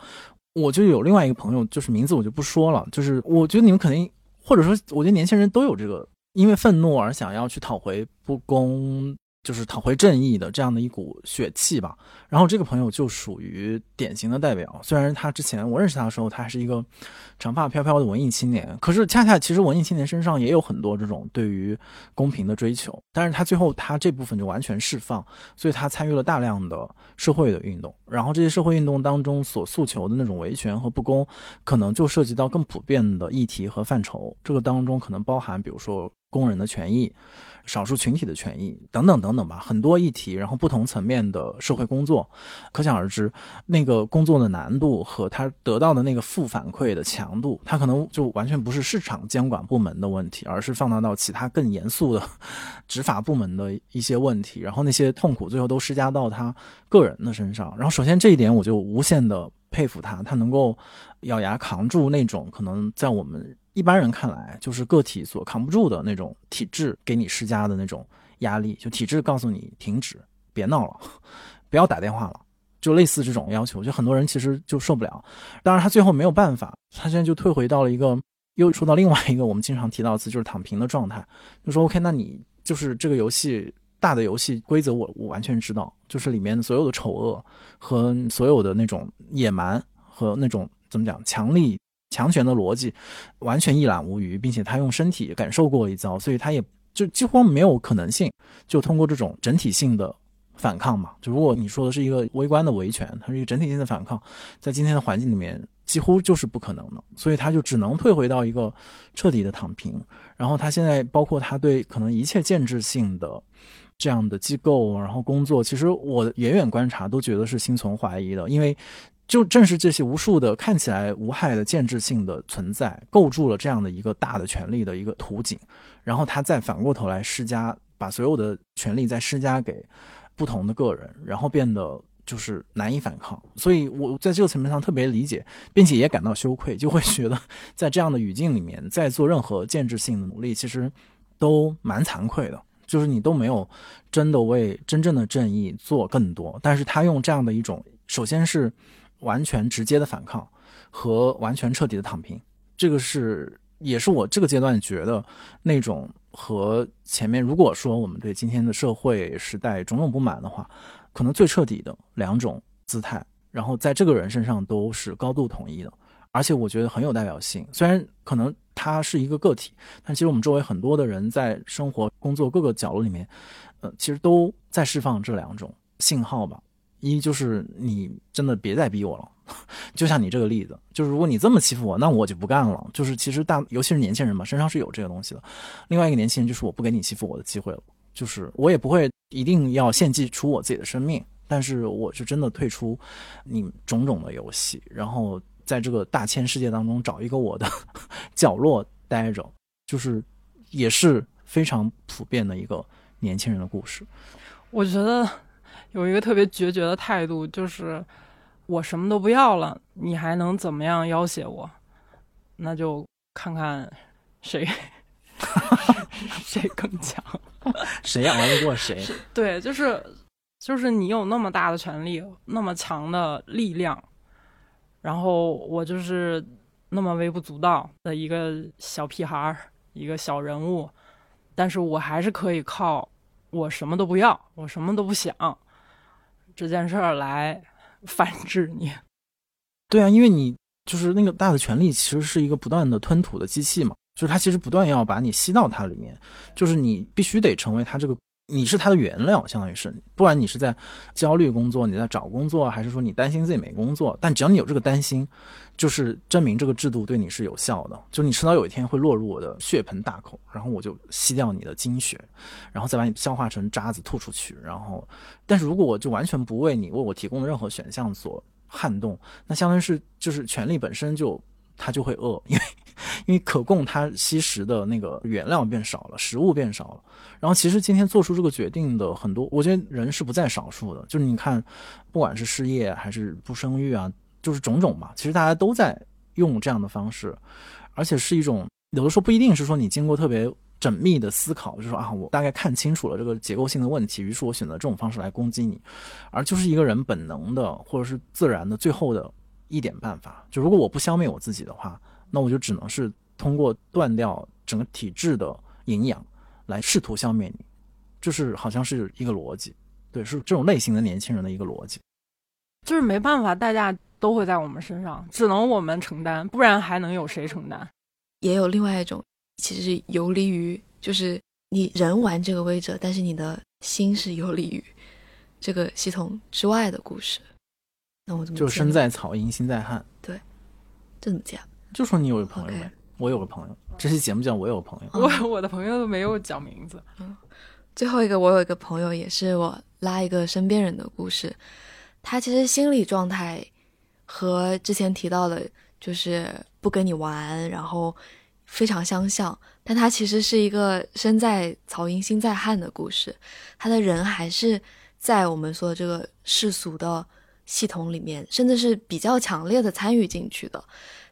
我就有另外一个朋友，就是名字我就不说了，就是我觉得你们肯定。或者说，我觉得年轻人都有这个因为愤怒而想要去讨回不公。就是讨回正义的这样的一股血气吧。然后这个朋友就属于典型的代表。虽然他之前我认识他的时候，他还是一个长发飘飘的文艺青年，可是恰恰其实文艺青年身上也有很多这种对于公平的追求。但是他最后他这部分就完全释放，所以他参与了大量的社会的运动。然后这些社会运动当中所诉求的那种维权和不公，可能就涉及到更普遍的议题和范畴。这个当中可能包含，比如说工人的权益。少数群体的权益等等等等吧，很多议题，然后不同层面的社会工作，可想而知，那个工作的难度和他得到的那个负反馈的强度，他可能就完全不是市场监管部门的问题，而是放大到其他更严肃的 执法部门的一些问题，然后那些痛苦最后都施加到他个人的身上。然后首先这一点我就无限的佩服他，他能够咬牙扛住那种可能在我们。一般人看来，就是个体所扛不住的那种体制给你施加的那种压力，就体制告诉你停止，别闹了，不要打电话了，就类似这种要求，就很多人其实就受不了。当然，他最后没有办法，他现在就退回到了一个，又说到另外一个我们经常提到的词，就是躺平的状态。就说 OK，那你就是这个游戏大的游戏规则，我我完全知道，就是里面所有的丑恶和所有的那种野蛮和那种怎么讲强力。强权的逻辑完全一览无余，并且他用身体感受过一遭，所以他也就几乎没有可能性就通过这种整体性的反抗嘛。就如果你说的是一个微观的维权，它是一个整体性的反抗，在今天的环境里面几乎就是不可能的，所以他就只能退回到一个彻底的躺平。然后他现在包括他对可能一切建制性的这样的机构，然后工作，其实我远远观察都觉得是心存怀疑的，因为。就正是这些无数的看起来无害的建制性的存在，构筑了这样的一个大的权力的一个图景，然后他再反过头来施加，把所有的权力再施加给不同的个人，然后变得就是难以反抗。所以我在这个层面上特别理解，并且也感到羞愧，就会觉得在这样的语境里面，在做任何建制性的努力，其实都蛮惭愧的，就是你都没有真的为真正的正义做更多。但是他用这样的一种，首先是。完全直接的反抗和完全彻底的躺平，这个是也是我这个阶段觉得那种和前面如果说我们对今天的社会时代种种不满的话，可能最彻底的两种姿态，然后在这个人身上都是高度统一的，而且我觉得很有代表性。虽然可能他是一个个体，但其实我们周围很多的人在生活、工作各个角落里面，呃，其实都在释放这两种信号吧。一就是你真的别再逼我了，就像你这个例子，就是如果你这么欺负我，那我就不干了。就是其实大，尤其是年轻人嘛，身上是有这个东西的。另外一个年轻人就是我不给你欺负我的机会了，就是我也不会一定要献祭出我自己的生命，但是我是真的退出你种种的游戏，然后在这个大千世界当中找一个我的 角落待着，就是也是非常普遍的一个年轻人的故事。我觉得。有一个特别决绝的态度，就是我什么都不要了，你还能怎么样要挟我？那就看看谁 谁更强，谁养得过谁？对，就是就是你有那么大的权利，那么强的力量，然后我就是那么微不足道的一个小屁孩儿，一个小人物，但是我还是可以靠我什么都不要，我什么都不想这件事儿来反制你。对啊，因为你就是那个大的权力，其实是一个不断的吞吐的机器嘛，就是它其实不断要把你吸到它里面，就是你必须得成为它这个。你是他的原料，相当于是，不管你是在焦虑工作，你在找工作，还是说你担心自己没工作，但只要你有这个担心，就是证明这个制度对你是有效的。就你迟早有一天会落入我的血盆大口，然后我就吸掉你的精血，然后再把你消化成渣子吐出去。然后，但是如果我就完全不为你为我提供的任何选项所撼动，那相当于是就是权力本身就它就会饿，因为。因为可供它吸食的那个原料变少了，食物变少了。然后其实今天做出这个决定的很多，我觉得人是不在少数的。就是你看，不管是失业还是不生育啊，就是种种嘛，其实大家都在用这样的方式，而且是一种有的时候不一定是说你经过特别缜密的思考，就是说啊，我大概看清楚了这个结构性的问题，于是我选择这种方式来攻击你，而就是一个人本能的或者是自然的最后的一点办法。就如果我不消灭我自己的话。那我就只能是通过断掉整个体质的营养，来试图消灭你，就是好像是一个逻辑，对，是这种类型的年轻人的一个逻辑，就是没办法，代价都会在我们身上，只能我们承担，不然还能有谁承担？也有另外一种，其实是游离于，就是你人玩这个位置，但是你的心是游离于这个系统之外的故事。那我怎么就身在草营心在汉？对，这怎么讲？就说你有个朋友呗，我有个朋友。这期节目叫我有个朋友，我我的朋友都没有讲名字。嗯，最后一个我有一个朋友，也是我拉一个身边人的故事。他其实心理状态和之前提到的，就是不跟你玩，然后非常相像。但他其实是一个身在曹营心在汉的故事。他的人还是在我们说的这个世俗的系统里面，甚至是比较强烈的参与进去的。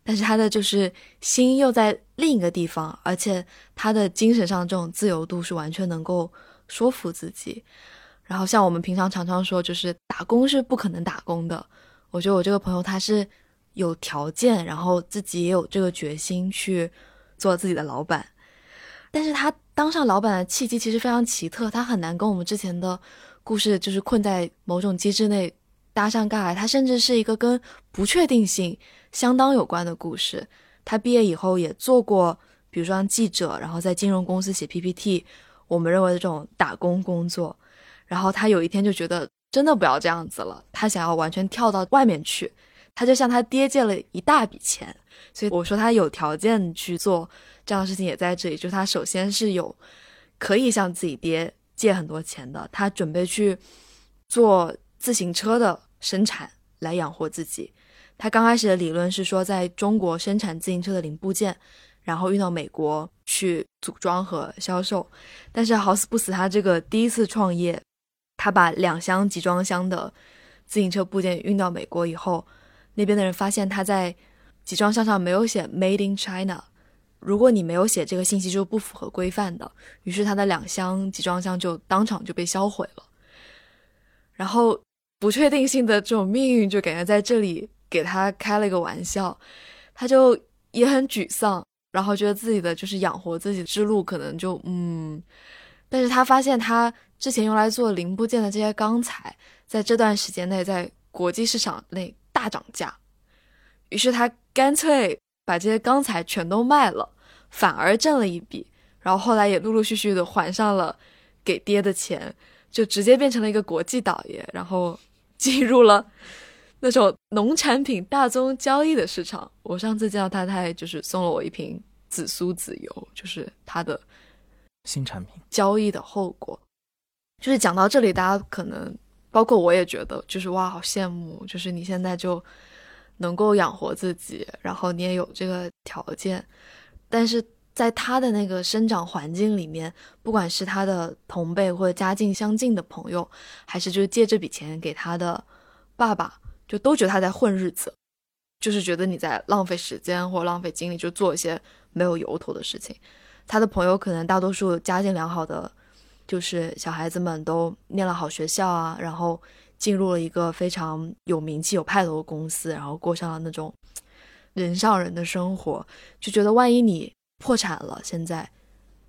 但是他的就是心又在另一个地方，而且他的精神上这种自由度是完全能够说服自己。然后像我们平常常常说，就是打工是不可能打工的。我觉得我这个朋友他是有条件，然后自己也有这个决心去做自己的老板。但是他当上老板的契机其实非常奇特，他很难跟我们之前的故事就是困在某种机制内搭上盖。他甚至是一个跟不确定性。相当有关的故事。他毕业以后也做过，比如说像记者，然后在金融公司写 PPT。我们认为的这种打工工作。然后他有一天就觉得真的不要这样子了，他想要完全跳到外面去。他就向他爹借了一大笔钱。所以我说他有条件去做这样的事情，也在这里。就是他首先是有可以向自己爹借很多钱的。他准备去做自行车的生产来养活自己。他刚开始的理论是说，在中国生产自行车的零部件，然后运到美国去组装和销售。但是好死不死，他这个第一次创业，他把两箱集装箱的自行车部件运到美国以后，那边的人发现他在集装箱上没有写 “Made in China”。如果你没有写这个信息，就不符合规范的。于是他的两箱集装箱就当场就被销毁了。然后不确定性的这种命运就感觉在这里。给他开了一个玩笑，他就也很沮丧，然后觉得自己的就是养活自己之路可能就嗯，但是他发现他之前用来做零部件的这些钢材，在这段时间内在国际市场内大涨价，于是他干脆把这些钢材全都卖了，反而挣了一笔，然后后来也陆陆续续的还上了给爹的钱，就直接变成了一个国际倒爷，然后 进入了。那种农产品大宗交易的市场，我上次见到他，他还就是送了我一瓶紫苏籽油，就是他的新产品交易的后果。就是讲到这里，大家可能包括我也觉得，就是哇，好羡慕，就是你现在就能够养活自己，然后你也有这个条件。但是在他的那个生长环境里面，不管是他的同辈或者家境相近的朋友，还是就是借这笔钱给他的爸爸。就都觉得他在混日子，就是觉得你在浪费时间或浪费精力，就做一些没有由头的事情。他的朋友可能大多数家境良好的，就是小孩子们都念了好学校啊，然后进入了一个非常有名气、有派头的公司，然后过上了那种 人上人的生活，就觉得万一你破产了，现在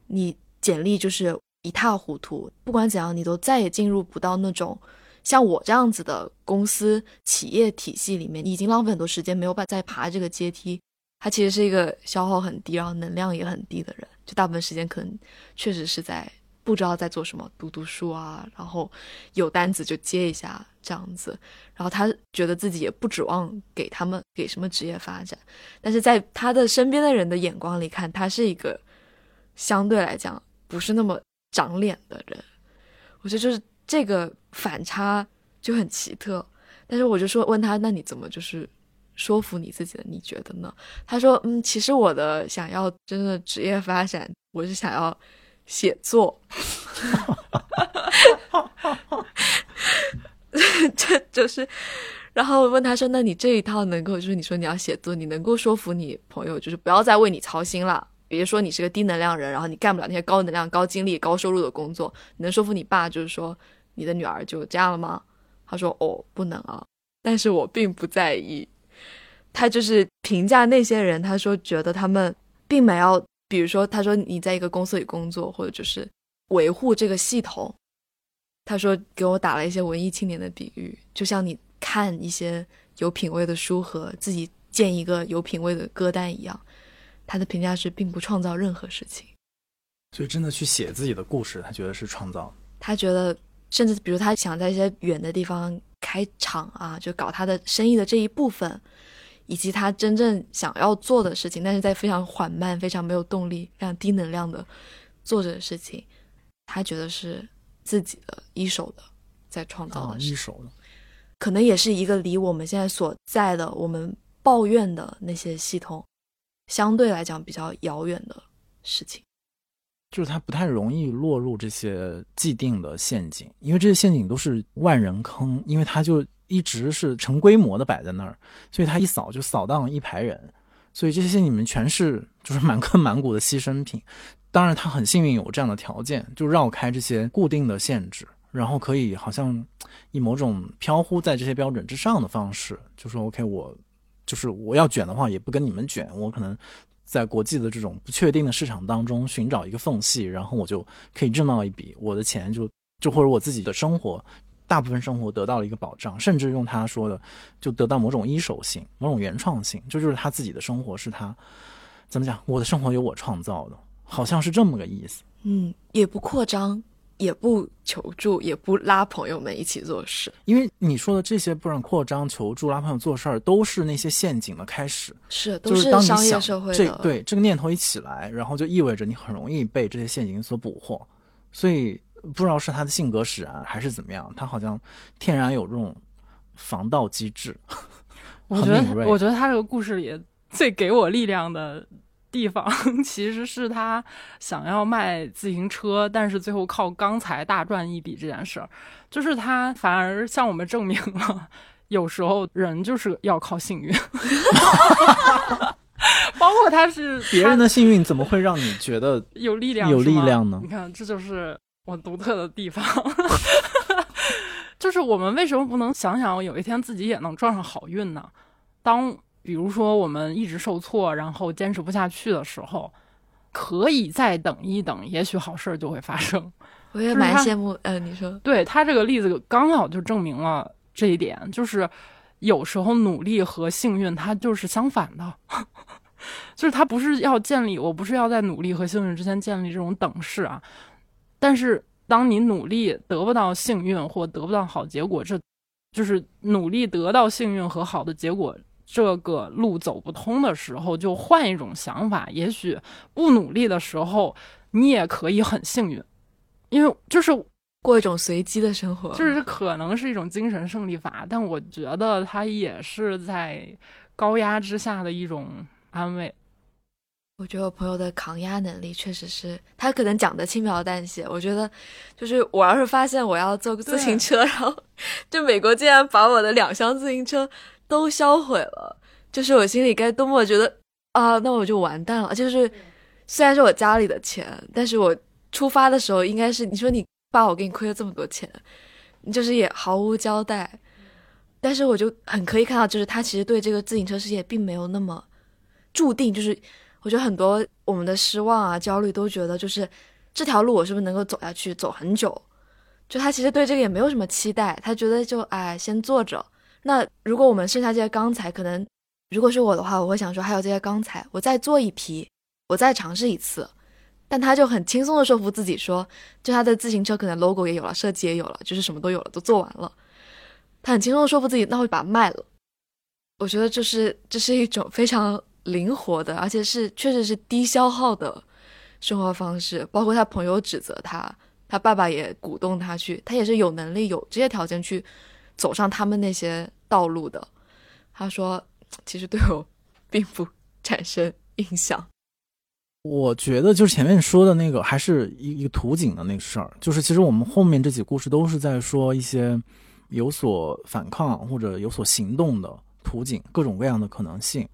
你简历就是一塌糊涂，不管怎样，你都再也进入不到那种像我这样子的公司企业体系里面，你已经浪费很多时间，没有办法再爬这个阶梯。他其实是一个消耗很低，然后能量也很低的人，就大部分时间可能确实是在不知道在做什么，读读书啊，然后有单子就接一下这样子。然后他觉得自己也不指望给他们给什么职业发展，但是在他的身边的人的眼光里看，他是一个相对来讲不是那么长脸的人。我觉得就是这个反差就很奇特。但是我就说问他，那你怎么就是？说服你自己的，你觉得呢？他说：“嗯，其实我的想要真的职业发展，我是想要写作。这就是，然后问他说：那你这一套能够，就是你说你要写作，你能够说服你朋友，就是不要再为你操心了。别说你是个低能量人，然后你干不了那些高能量、高精力、高收入的工作，你能说服你爸，就是说你的女儿就这样了吗？他说：哦，不能啊，但是我并不在意。”他就是评价那些人，他说觉得他们并没有，比如说他说你在一个公司里工作，或者就是维护这个系统。他说给我打了一些文艺青年的比喻，就像你看一些有品位的书和自己建一个有品位的歌单一样。他的评价是并不创造任何事情，所以真的去写自己的故事，他觉得是创造。他觉得，甚至比如他想在一些远的地方开厂啊，就搞他的生意的这一部分。以及他真正想要做的事情，但是在非常缓慢、非常没有动力、非常低能量的做着的事情，他觉得是自己的一手的在创造的，一手的，可能也是一个离我们现在所在的我们抱怨的那些系统相对来讲比较遥远的事情，就是他不太容易落入这些既定的陷阱，因为这些陷阱都是万人坑，因为他就。一直是成规模的摆在那儿，所以他一扫就扫荡一排人，所以这些你们全是就是满坑 满谷的牺牲品。当然，他很幸运有这样的条件，就绕开这些固定的限制，然后可以好像以某种飘忽在这些标准之上的方式，就说 OK，我就是我要卷的话，也不跟你们卷，我可能在国际的这种不确定的市场当中寻找一个缝隙，然后我就可以挣到一笔，我的钱就就或者我自己的生活。大部分生活得到了一个保障，甚至用他说的，就得到某种一手性、某种原创性，这就是他自己的生活是他怎么讲？我的生活由我创造的，好像是这么个意思。嗯，也不扩张，也不求助，也不拉朋友们一起做事。因为你说的这些，不然扩张、求助、拉朋友做事儿，都是那些陷阱的开始。是，都是商业社会这对这个念头一起来，然后就意味着你很容易被这些陷阱所捕获，所以。不知道是他的性格使然还是怎么样，他好像天然有这种防盗机制。我觉得，我觉得他这个故事里最给我力量的地方，其实是他想要卖自行车，但是最后靠钢材大赚一笔这件事儿，就是他反而向我们证明了，有时候人就是要靠幸运。包括他是别人的幸运，怎么会让你觉得有力量？有力量呢？你看，这就是。我独特的地方，就是我们为什么不能想想有一天自己也能撞上好运呢？当比如说我们一直受挫，然后坚持不下去的时候，可以再等一等，也许好事就会发生。我也蛮羡慕，呃，你说，对他这个例子刚好就证明了这一点，就是有时候努力和幸运它就是相反的，就是他不是要建立，我不是要在努力和幸运之间建立这种等式啊。但是，当你努力得不到幸运或得不到好结果，这就是努力得到幸运和好的结果这个路走不通的时候，就换一种想法。也许不努力的时候，你也可以很幸运，因为就是过一种随机的生活，就是可能是一种精神胜利法。但我觉得它也是在高压之下的一种安慰。我觉得我朋友的抗压能力确实是，他可能讲的轻描淡写。我觉得，就是我要是发现我要坐自行车，然后就美国竟然把我的两箱自行车都销毁了，就是我心里该多么觉得啊，那我就完蛋了。就是虽然是我家里的钱，但是我出发的时候应该是你说你爸，我给你亏了这么多钱，就是也毫无交代。但是我就很可以看到，就是他其实对这个自行车世界并没有那么注定。就是我觉得很多我们的失望啊、焦虑都觉得，就是这条路我是不是能够走下去、走很久？就他其实对这个也没有什么期待，他觉得就哎先坐着。那如果我们剩下这些钢材，可能如果是我的话，我会想说还有这些钢材，我再做一批，我再尝试一次。但他就很轻松的说服自己说，就他的自行车可能 logo 也有了，设计也有了，就是什么都有了，都做完了。他很轻松的说服自己，那会把它卖了。我觉得这是这是一种非常灵活的，而且是确实是低消耗的生活方式。包括他朋友指责他，他爸爸也鼓动他去，他也是有能力有这些条件去走上他们那些道路的。他说，其实对我并不产生影响。我觉得就是前面说的那个，还是一一个图景的那个事儿。就是其实我们后面这几故事都是在说一些有所反抗或者有所行动的图景，各种各样的可能性。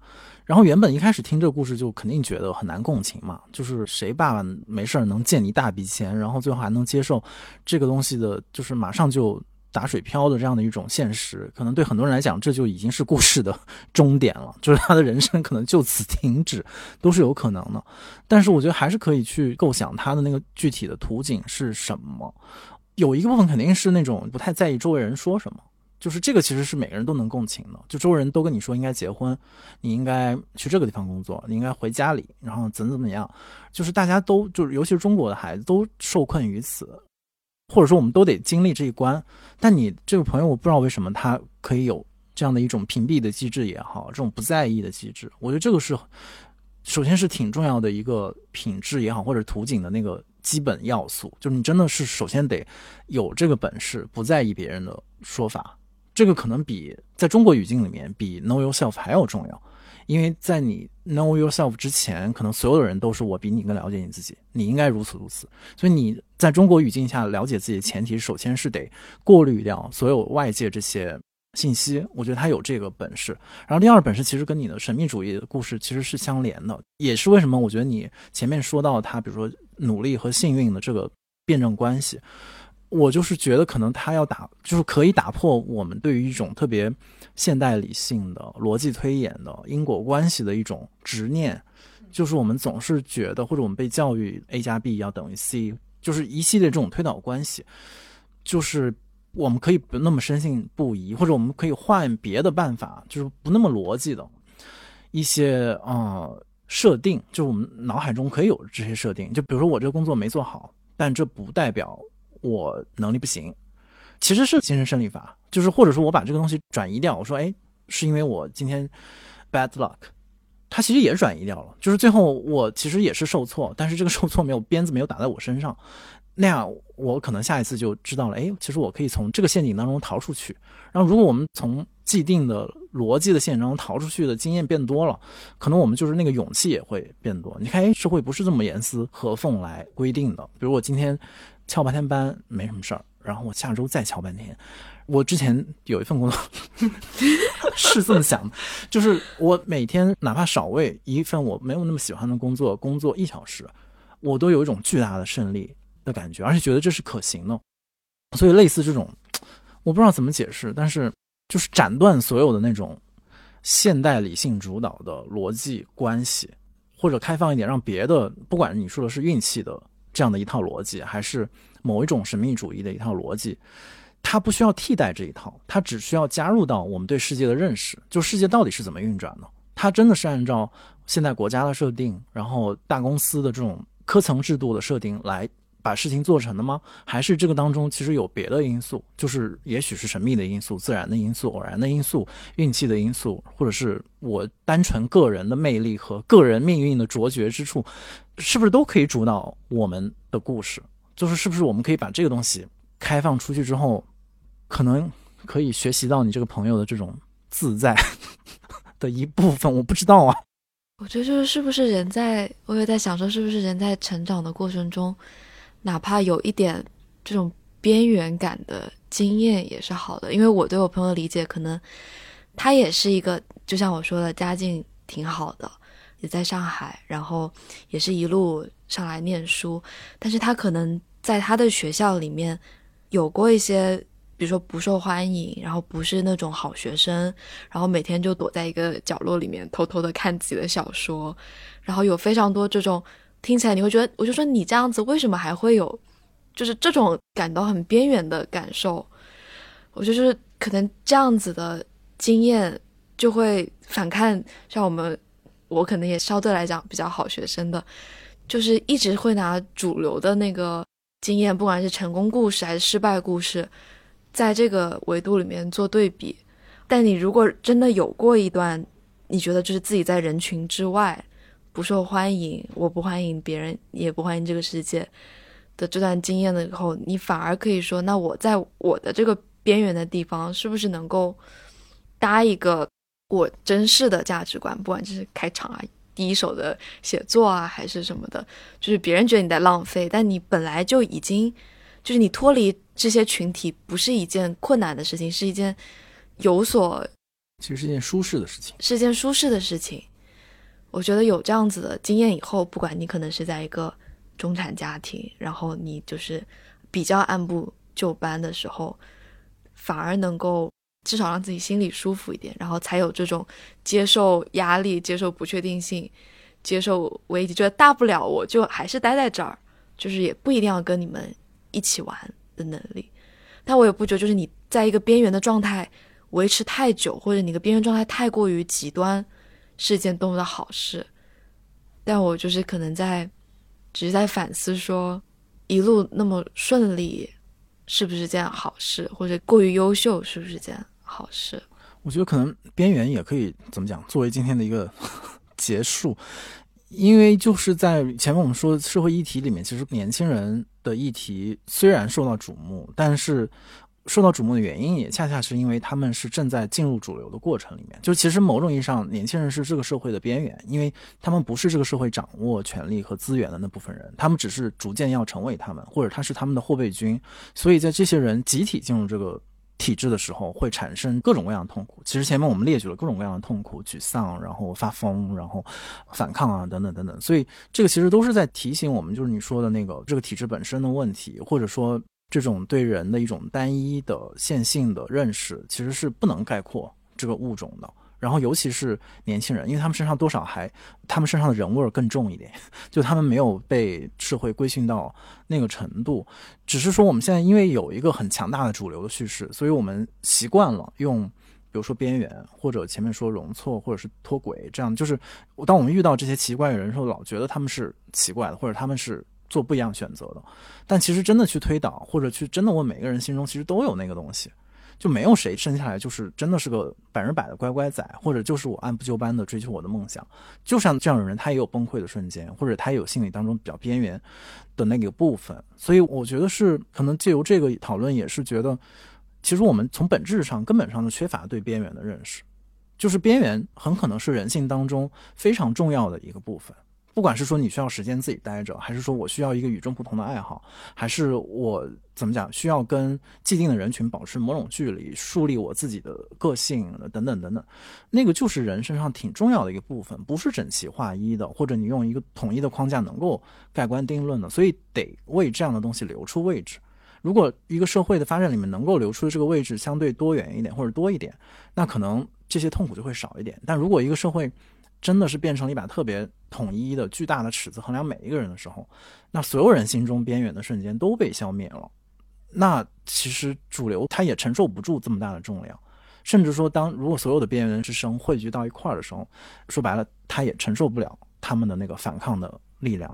然后原本一开始听这个故事就肯定觉得很难共情嘛，就是谁爸爸没事儿能借你一大笔钱，然后最后还能接受这个东西的，就是马上就。打水漂的这样的一种现实，可能对很多人来讲，这就已经是故事的终点了，就是他的人生可能就此停止，都是有可能的。但是我觉得还是可以去构想他的那个具体的图景是什么。有一个部分肯定是那种不太在意周围人说什么，就是这个其实是每个人都能共情的。就周围人都跟你说应该结婚，你应该去这个地方工作，你应该回家里，然后怎怎么样，就是大家都就是尤其是中国的孩子都受困于此。或者说，我们都得经历这一关。但你这个朋友，我不知道为什么他可以有这样的一种屏蔽的机制也好，这种不在意的机制。我觉得这个是，首先是挺重要的一个品质也好，或者图景的那个基本要素。就是你真的是首先得有这个本事，不在意别人的说法。这个可能比在中国语境里面比 know yourself 还要重要。因为在你 know yourself 之前，可能所有的人都是我比你更了解你自己，你应该如此如此。所以你在中国语境下了解自己的前提，首先是得过滤掉所有外界这些信息。我觉得他有这个本事。然后第二本事其实跟你的神秘主义的故事其实是相连的，也是为什么我觉得你前面说到他，比如说努力和幸运的这个辩证关系。我就是觉得，可能他要打，就是可以打破我们对于一种特别现代理性的逻辑推演的因果关系的一种执念，就是我们总是觉得，或者我们被教育 A 加 B 要等于 C，就是一系列这种推导关系，就是我们可以不那么深信不疑，或者我们可以换别的办法，就是不那么逻辑的一些啊设定，就是我们脑海中可以有这些设定，就比如说我这个工作没做好，但这不代表。我能力不行，其实是精神胜利法，就是或者说我把这个东西转移掉，我说，哎，是因为我今天 bad luck，它其实也转移掉了，就是最后我其实也是受挫，但是这个受挫没有鞭子没有打在我身上，那样我可能下一次就知道了，哎，其实我可以从这个陷阱当中逃出去。然后如果我们从既定的逻辑的陷阱当中逃出去的经验变多了，可能我们就是那个勇气也会变多。你看，哎，社会不是这么严丝合缝来规定的，比如我今天。翘半天班没什么事儿，然后我下周再翘半天。我之前有一份工作 是这么想的，就是我每天哪怕少为一份我没有那么喜欢的工作工作一小时，我都有一种巨大的胜利的感觉，而且觉得这是可行的。所以类似这种，我不知道怎么解释，但是就是斩断所有的那种现代理性主导的逻辑关系，或者开放一点，让别的，不管你说的是运气的。这样的一套逻辑，还是某一种神秘主义的一套逻辑，它不需要替代这一套，它只需要加入到我们对世界的认识。就世界到底是怎么运转的？它真的是按照现在国家的设定，然后大公司的这种科层制度的设定来把事情做成的吗？还是这个当中其实有别的因素？就是也许是神秘的因素、自然的因素、偶然的因素、运气的因素，或者是我单纯个人的魅力和个人命运的卓绝之处？是不是都可以主导我们的故事？就是是不是我们可以把这个东西开放出去之后，可能可以学习到你这个朋友的这种自在 的一部分？我不知道啊。我觉得就是是不是人在，我也在想说，是不是人在成长的过程中，哪怕有一点这种边缘感的经验也是好的。因为我对我朋友的理解，可能他也是一个，就像我说的，家境挺好的。也在上海，然后也是一路上来念书，但是他可能在他的学校里面有过一些比如说不受欢迎，然后不是那种好学生，然后每天就躲在一个角落里面偷偷的看自己的小说，然后有非常多这种听起来你会觉得，我就说你这样子为什么还会有，就是这种感到很边缘的感受，我就是可能这样子的经验就会反看像我们，我可能也相对来讲比较好学生的，就是一直会拿主流的那个经验，不管是成功故事还是失败故事。在这个维度里面做对比，但你如果真的有过一段，你觉得就是自己在人群之外不受欢迎，我不欢迎别人，也不欢迎这个世界的这段经验了以后，你反而可以说，那我在我的这个边缘的地方，是不是能够搭一个我真实的价值观？不管这是开场啊、第一手的写作啊，还是什么的，就是别人觉得你在浪费，但你本来就已经。就是你脱离这些群体不是一件困难的事情，是一件有所，其实是一件舒适的事情，是件舒适的事情。我觉得有这样子的经验以后，不管你可能是在一个中产家庭，然后你就是比较按部就班的时候，反而能够至少让自己心里舒服一点，然后才有这种接受压力、接受不确定性、接受危机，觉得大不了我就还是待在这儿，就是也不一定要跟你们。一起玩的能力，但我也不觉得，就是你在一个边缘的状态维持太久，或者你的边缘状态太过于极端，是件多么的好事。但我就是可能在，只是在反思说，一路那么顺利，是不是件好事，或者过于优秀是不是件好事？我觉得可能边缘也可以怎么讲，作为今天的一个 结束。因为就是在前面我们说的社会议题里面，其实年轻人的议题虽然受到瞩目，但是受到瞩目的原因也恰恰是因为他们是正在进入主流的过程里面。就其实某种意义上，年轻人是这个社会的边缘，因为他们不是这个社会掌握权力和资源的那部分人，他们只是逐渐要成为他们，或者他是他们的后备军。所以在这些人集体进入这个。体制的时候会产生各种各样的痛苦。其实前面我们列举了各种各样的痛苦、沮丧，然后发疯，然后反抗啊，等等等等。所以这个其实都是在提醒我们，就是你说的那个这个体制本身的问题，或者说这种对人的一种单一的线性的认识，其实是不能概括这个物种的。然后，尤其是年轻人，因为他们身上多少还，他们身上的人味儿更重一点，就他们没有被社会规训到那个程度。只是说，我们现在因为有一个很强大的主流的叙事，所以我们习惯了用，比如说边缘，或者前面说容错，或者是脱轨，这样就是，当我们遇到这些奇怪的人的时候，老觉得他们是奇怪的，或者他们是做不一样选择的。但其实真的去推导，或者去真的问每个人心中，其实都有那个东西。就没有谁生下来就是真的是个百分百的乖乖仔，或者就是我按部就班的追求我的梦想。就像这样的人，他也有崩溃的瞬间，或者他也有心理当中比较边缘的那个部分。所以我觉得是可能借由这个讨论，也是觉得其实我们从本质上根本上的缺乏对边缘的认识，就是边缘很可能是人性当中非常重要的一个部分。不管是说你需要时间自己待着，还是说我需要一个与众不同的爱好，还是我怎么讲需要跟既定的人群保持某种距离，树立我自己的个性等等等等，那个就是人身上挺重要的一个部分，不是整齐划一的，或者你用一个统一的框架能够盖棺定论的，所以得为这样的东西留出位置。如果一个社会的发展里面能够留出的这个位置相对多元一点或者多一点，那可能这些痛苦就会少一点。但如果一个社会，真的是变成了一把特别统一的巨大的尺子衡量每一个人的时候，那所有人心中边缘的瞬间都被消灭了。那其实主流它也承受不住这么大的重量，甚至说，当如果所有的边缘之声汇聚到一块儿的时候，说白了，它也承受不了他们的那个反抗的力量。